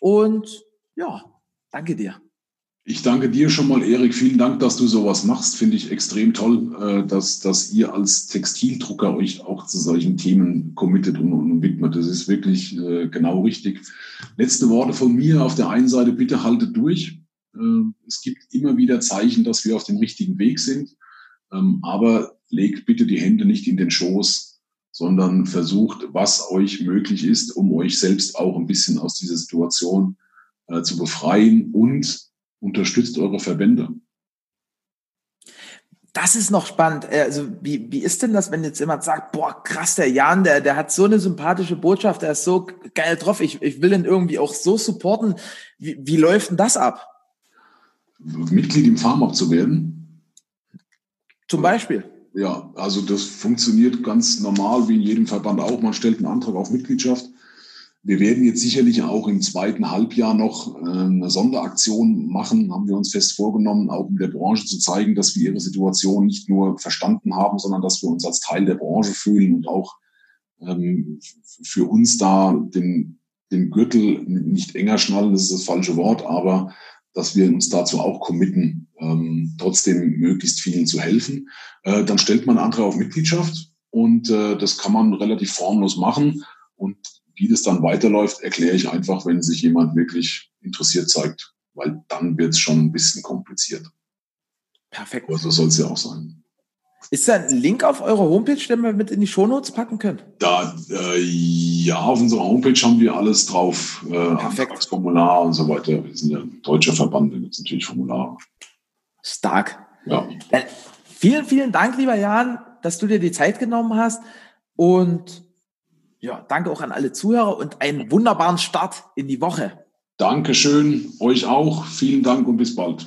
Und ja, danke dir. Ich danke dir schon mal, Erik. Vielen Dank, dass du sowas machst. Finde ich extrem toll, äh, dass, dass ihr als Textildrucker euch auch zu solchen Themen committet und, und widmet. Das ist wirklich äh, genau richtig. Letzte Worte von mir. Auf der einen Seite, bitte haltet durch. Äh, es gibt immer wieder Zeichen, dass wir auf dem richtigen Weg sind. Ähm, aber legt bitte die Hände nicht in den Schoß sondern versucht, was euch möglich ist, um euch selbst auch ein bisschen aus dieser Situation äh, zu befreien und unterstützt eure Verbände. das ist noch spannend. Äh, also, wie, wie ist denn das, wenn jetzt jemand sagt, boah, krass, der Jan, der, der hat so eine sympathische Botschaft, der ist so geil drauf, ich, ich will ihn irgendwie auch so supporten. Wie, wie läuft denn das ab? Mitglied im Farm zu werden? Zum Beispiel. Ja, also das funktioniert ganz normal wie in jedem Verband auch. Man stellt einen Antrag auf Mitgliedschaft wir werden jetzt sicherlich auch im zweiten Halbjahr noch äh, eine Sonderaktion machen, haben wir uns fest vorgenommen, auch in der Branche zu zeigen, dass wir ihre Situation nicht nur verstanden haben, sondern dass wir uns als Teil der Branche fühlen und auch ähm, für uns da den, den Gürtel nicht enger schnallen, das ist das falsche Wort, aber dass wir uns dazu auch committen, ähm, trotzdem möglichst vielen zu helfen. Äh, dann stellt man andere auf Mitgliedschaft und äh, das kann man relativ formlos machen. Und wie das dann weiterläuft, erkläre ich einfach, wenn sich jemand wirklich interessiert zeigt, weil dann wird es schon ein bisschen kompliziert. Perfekt. Aber so soll es ja auch sein. Ist da ein Link auf eurer Homepage, den wir mit in die Shownotes packen können? Da, äh, ja, auf unserer Homepage haben wir alles drauf. Äh, Perfekt. Formular und so weiter. Wir sind ja ein deutscher Verband, da gibt es natürlich Formulare. Stark. Ja. Dann vielen, vielen Dank, lieber Jan, dass du dir die Zeit genommen hast. Und ja, danke auch an alle Zuhörer und einen wunderbaren Start in die Woche. Dankeschön, euch auch. Vielen Dank und bis bald.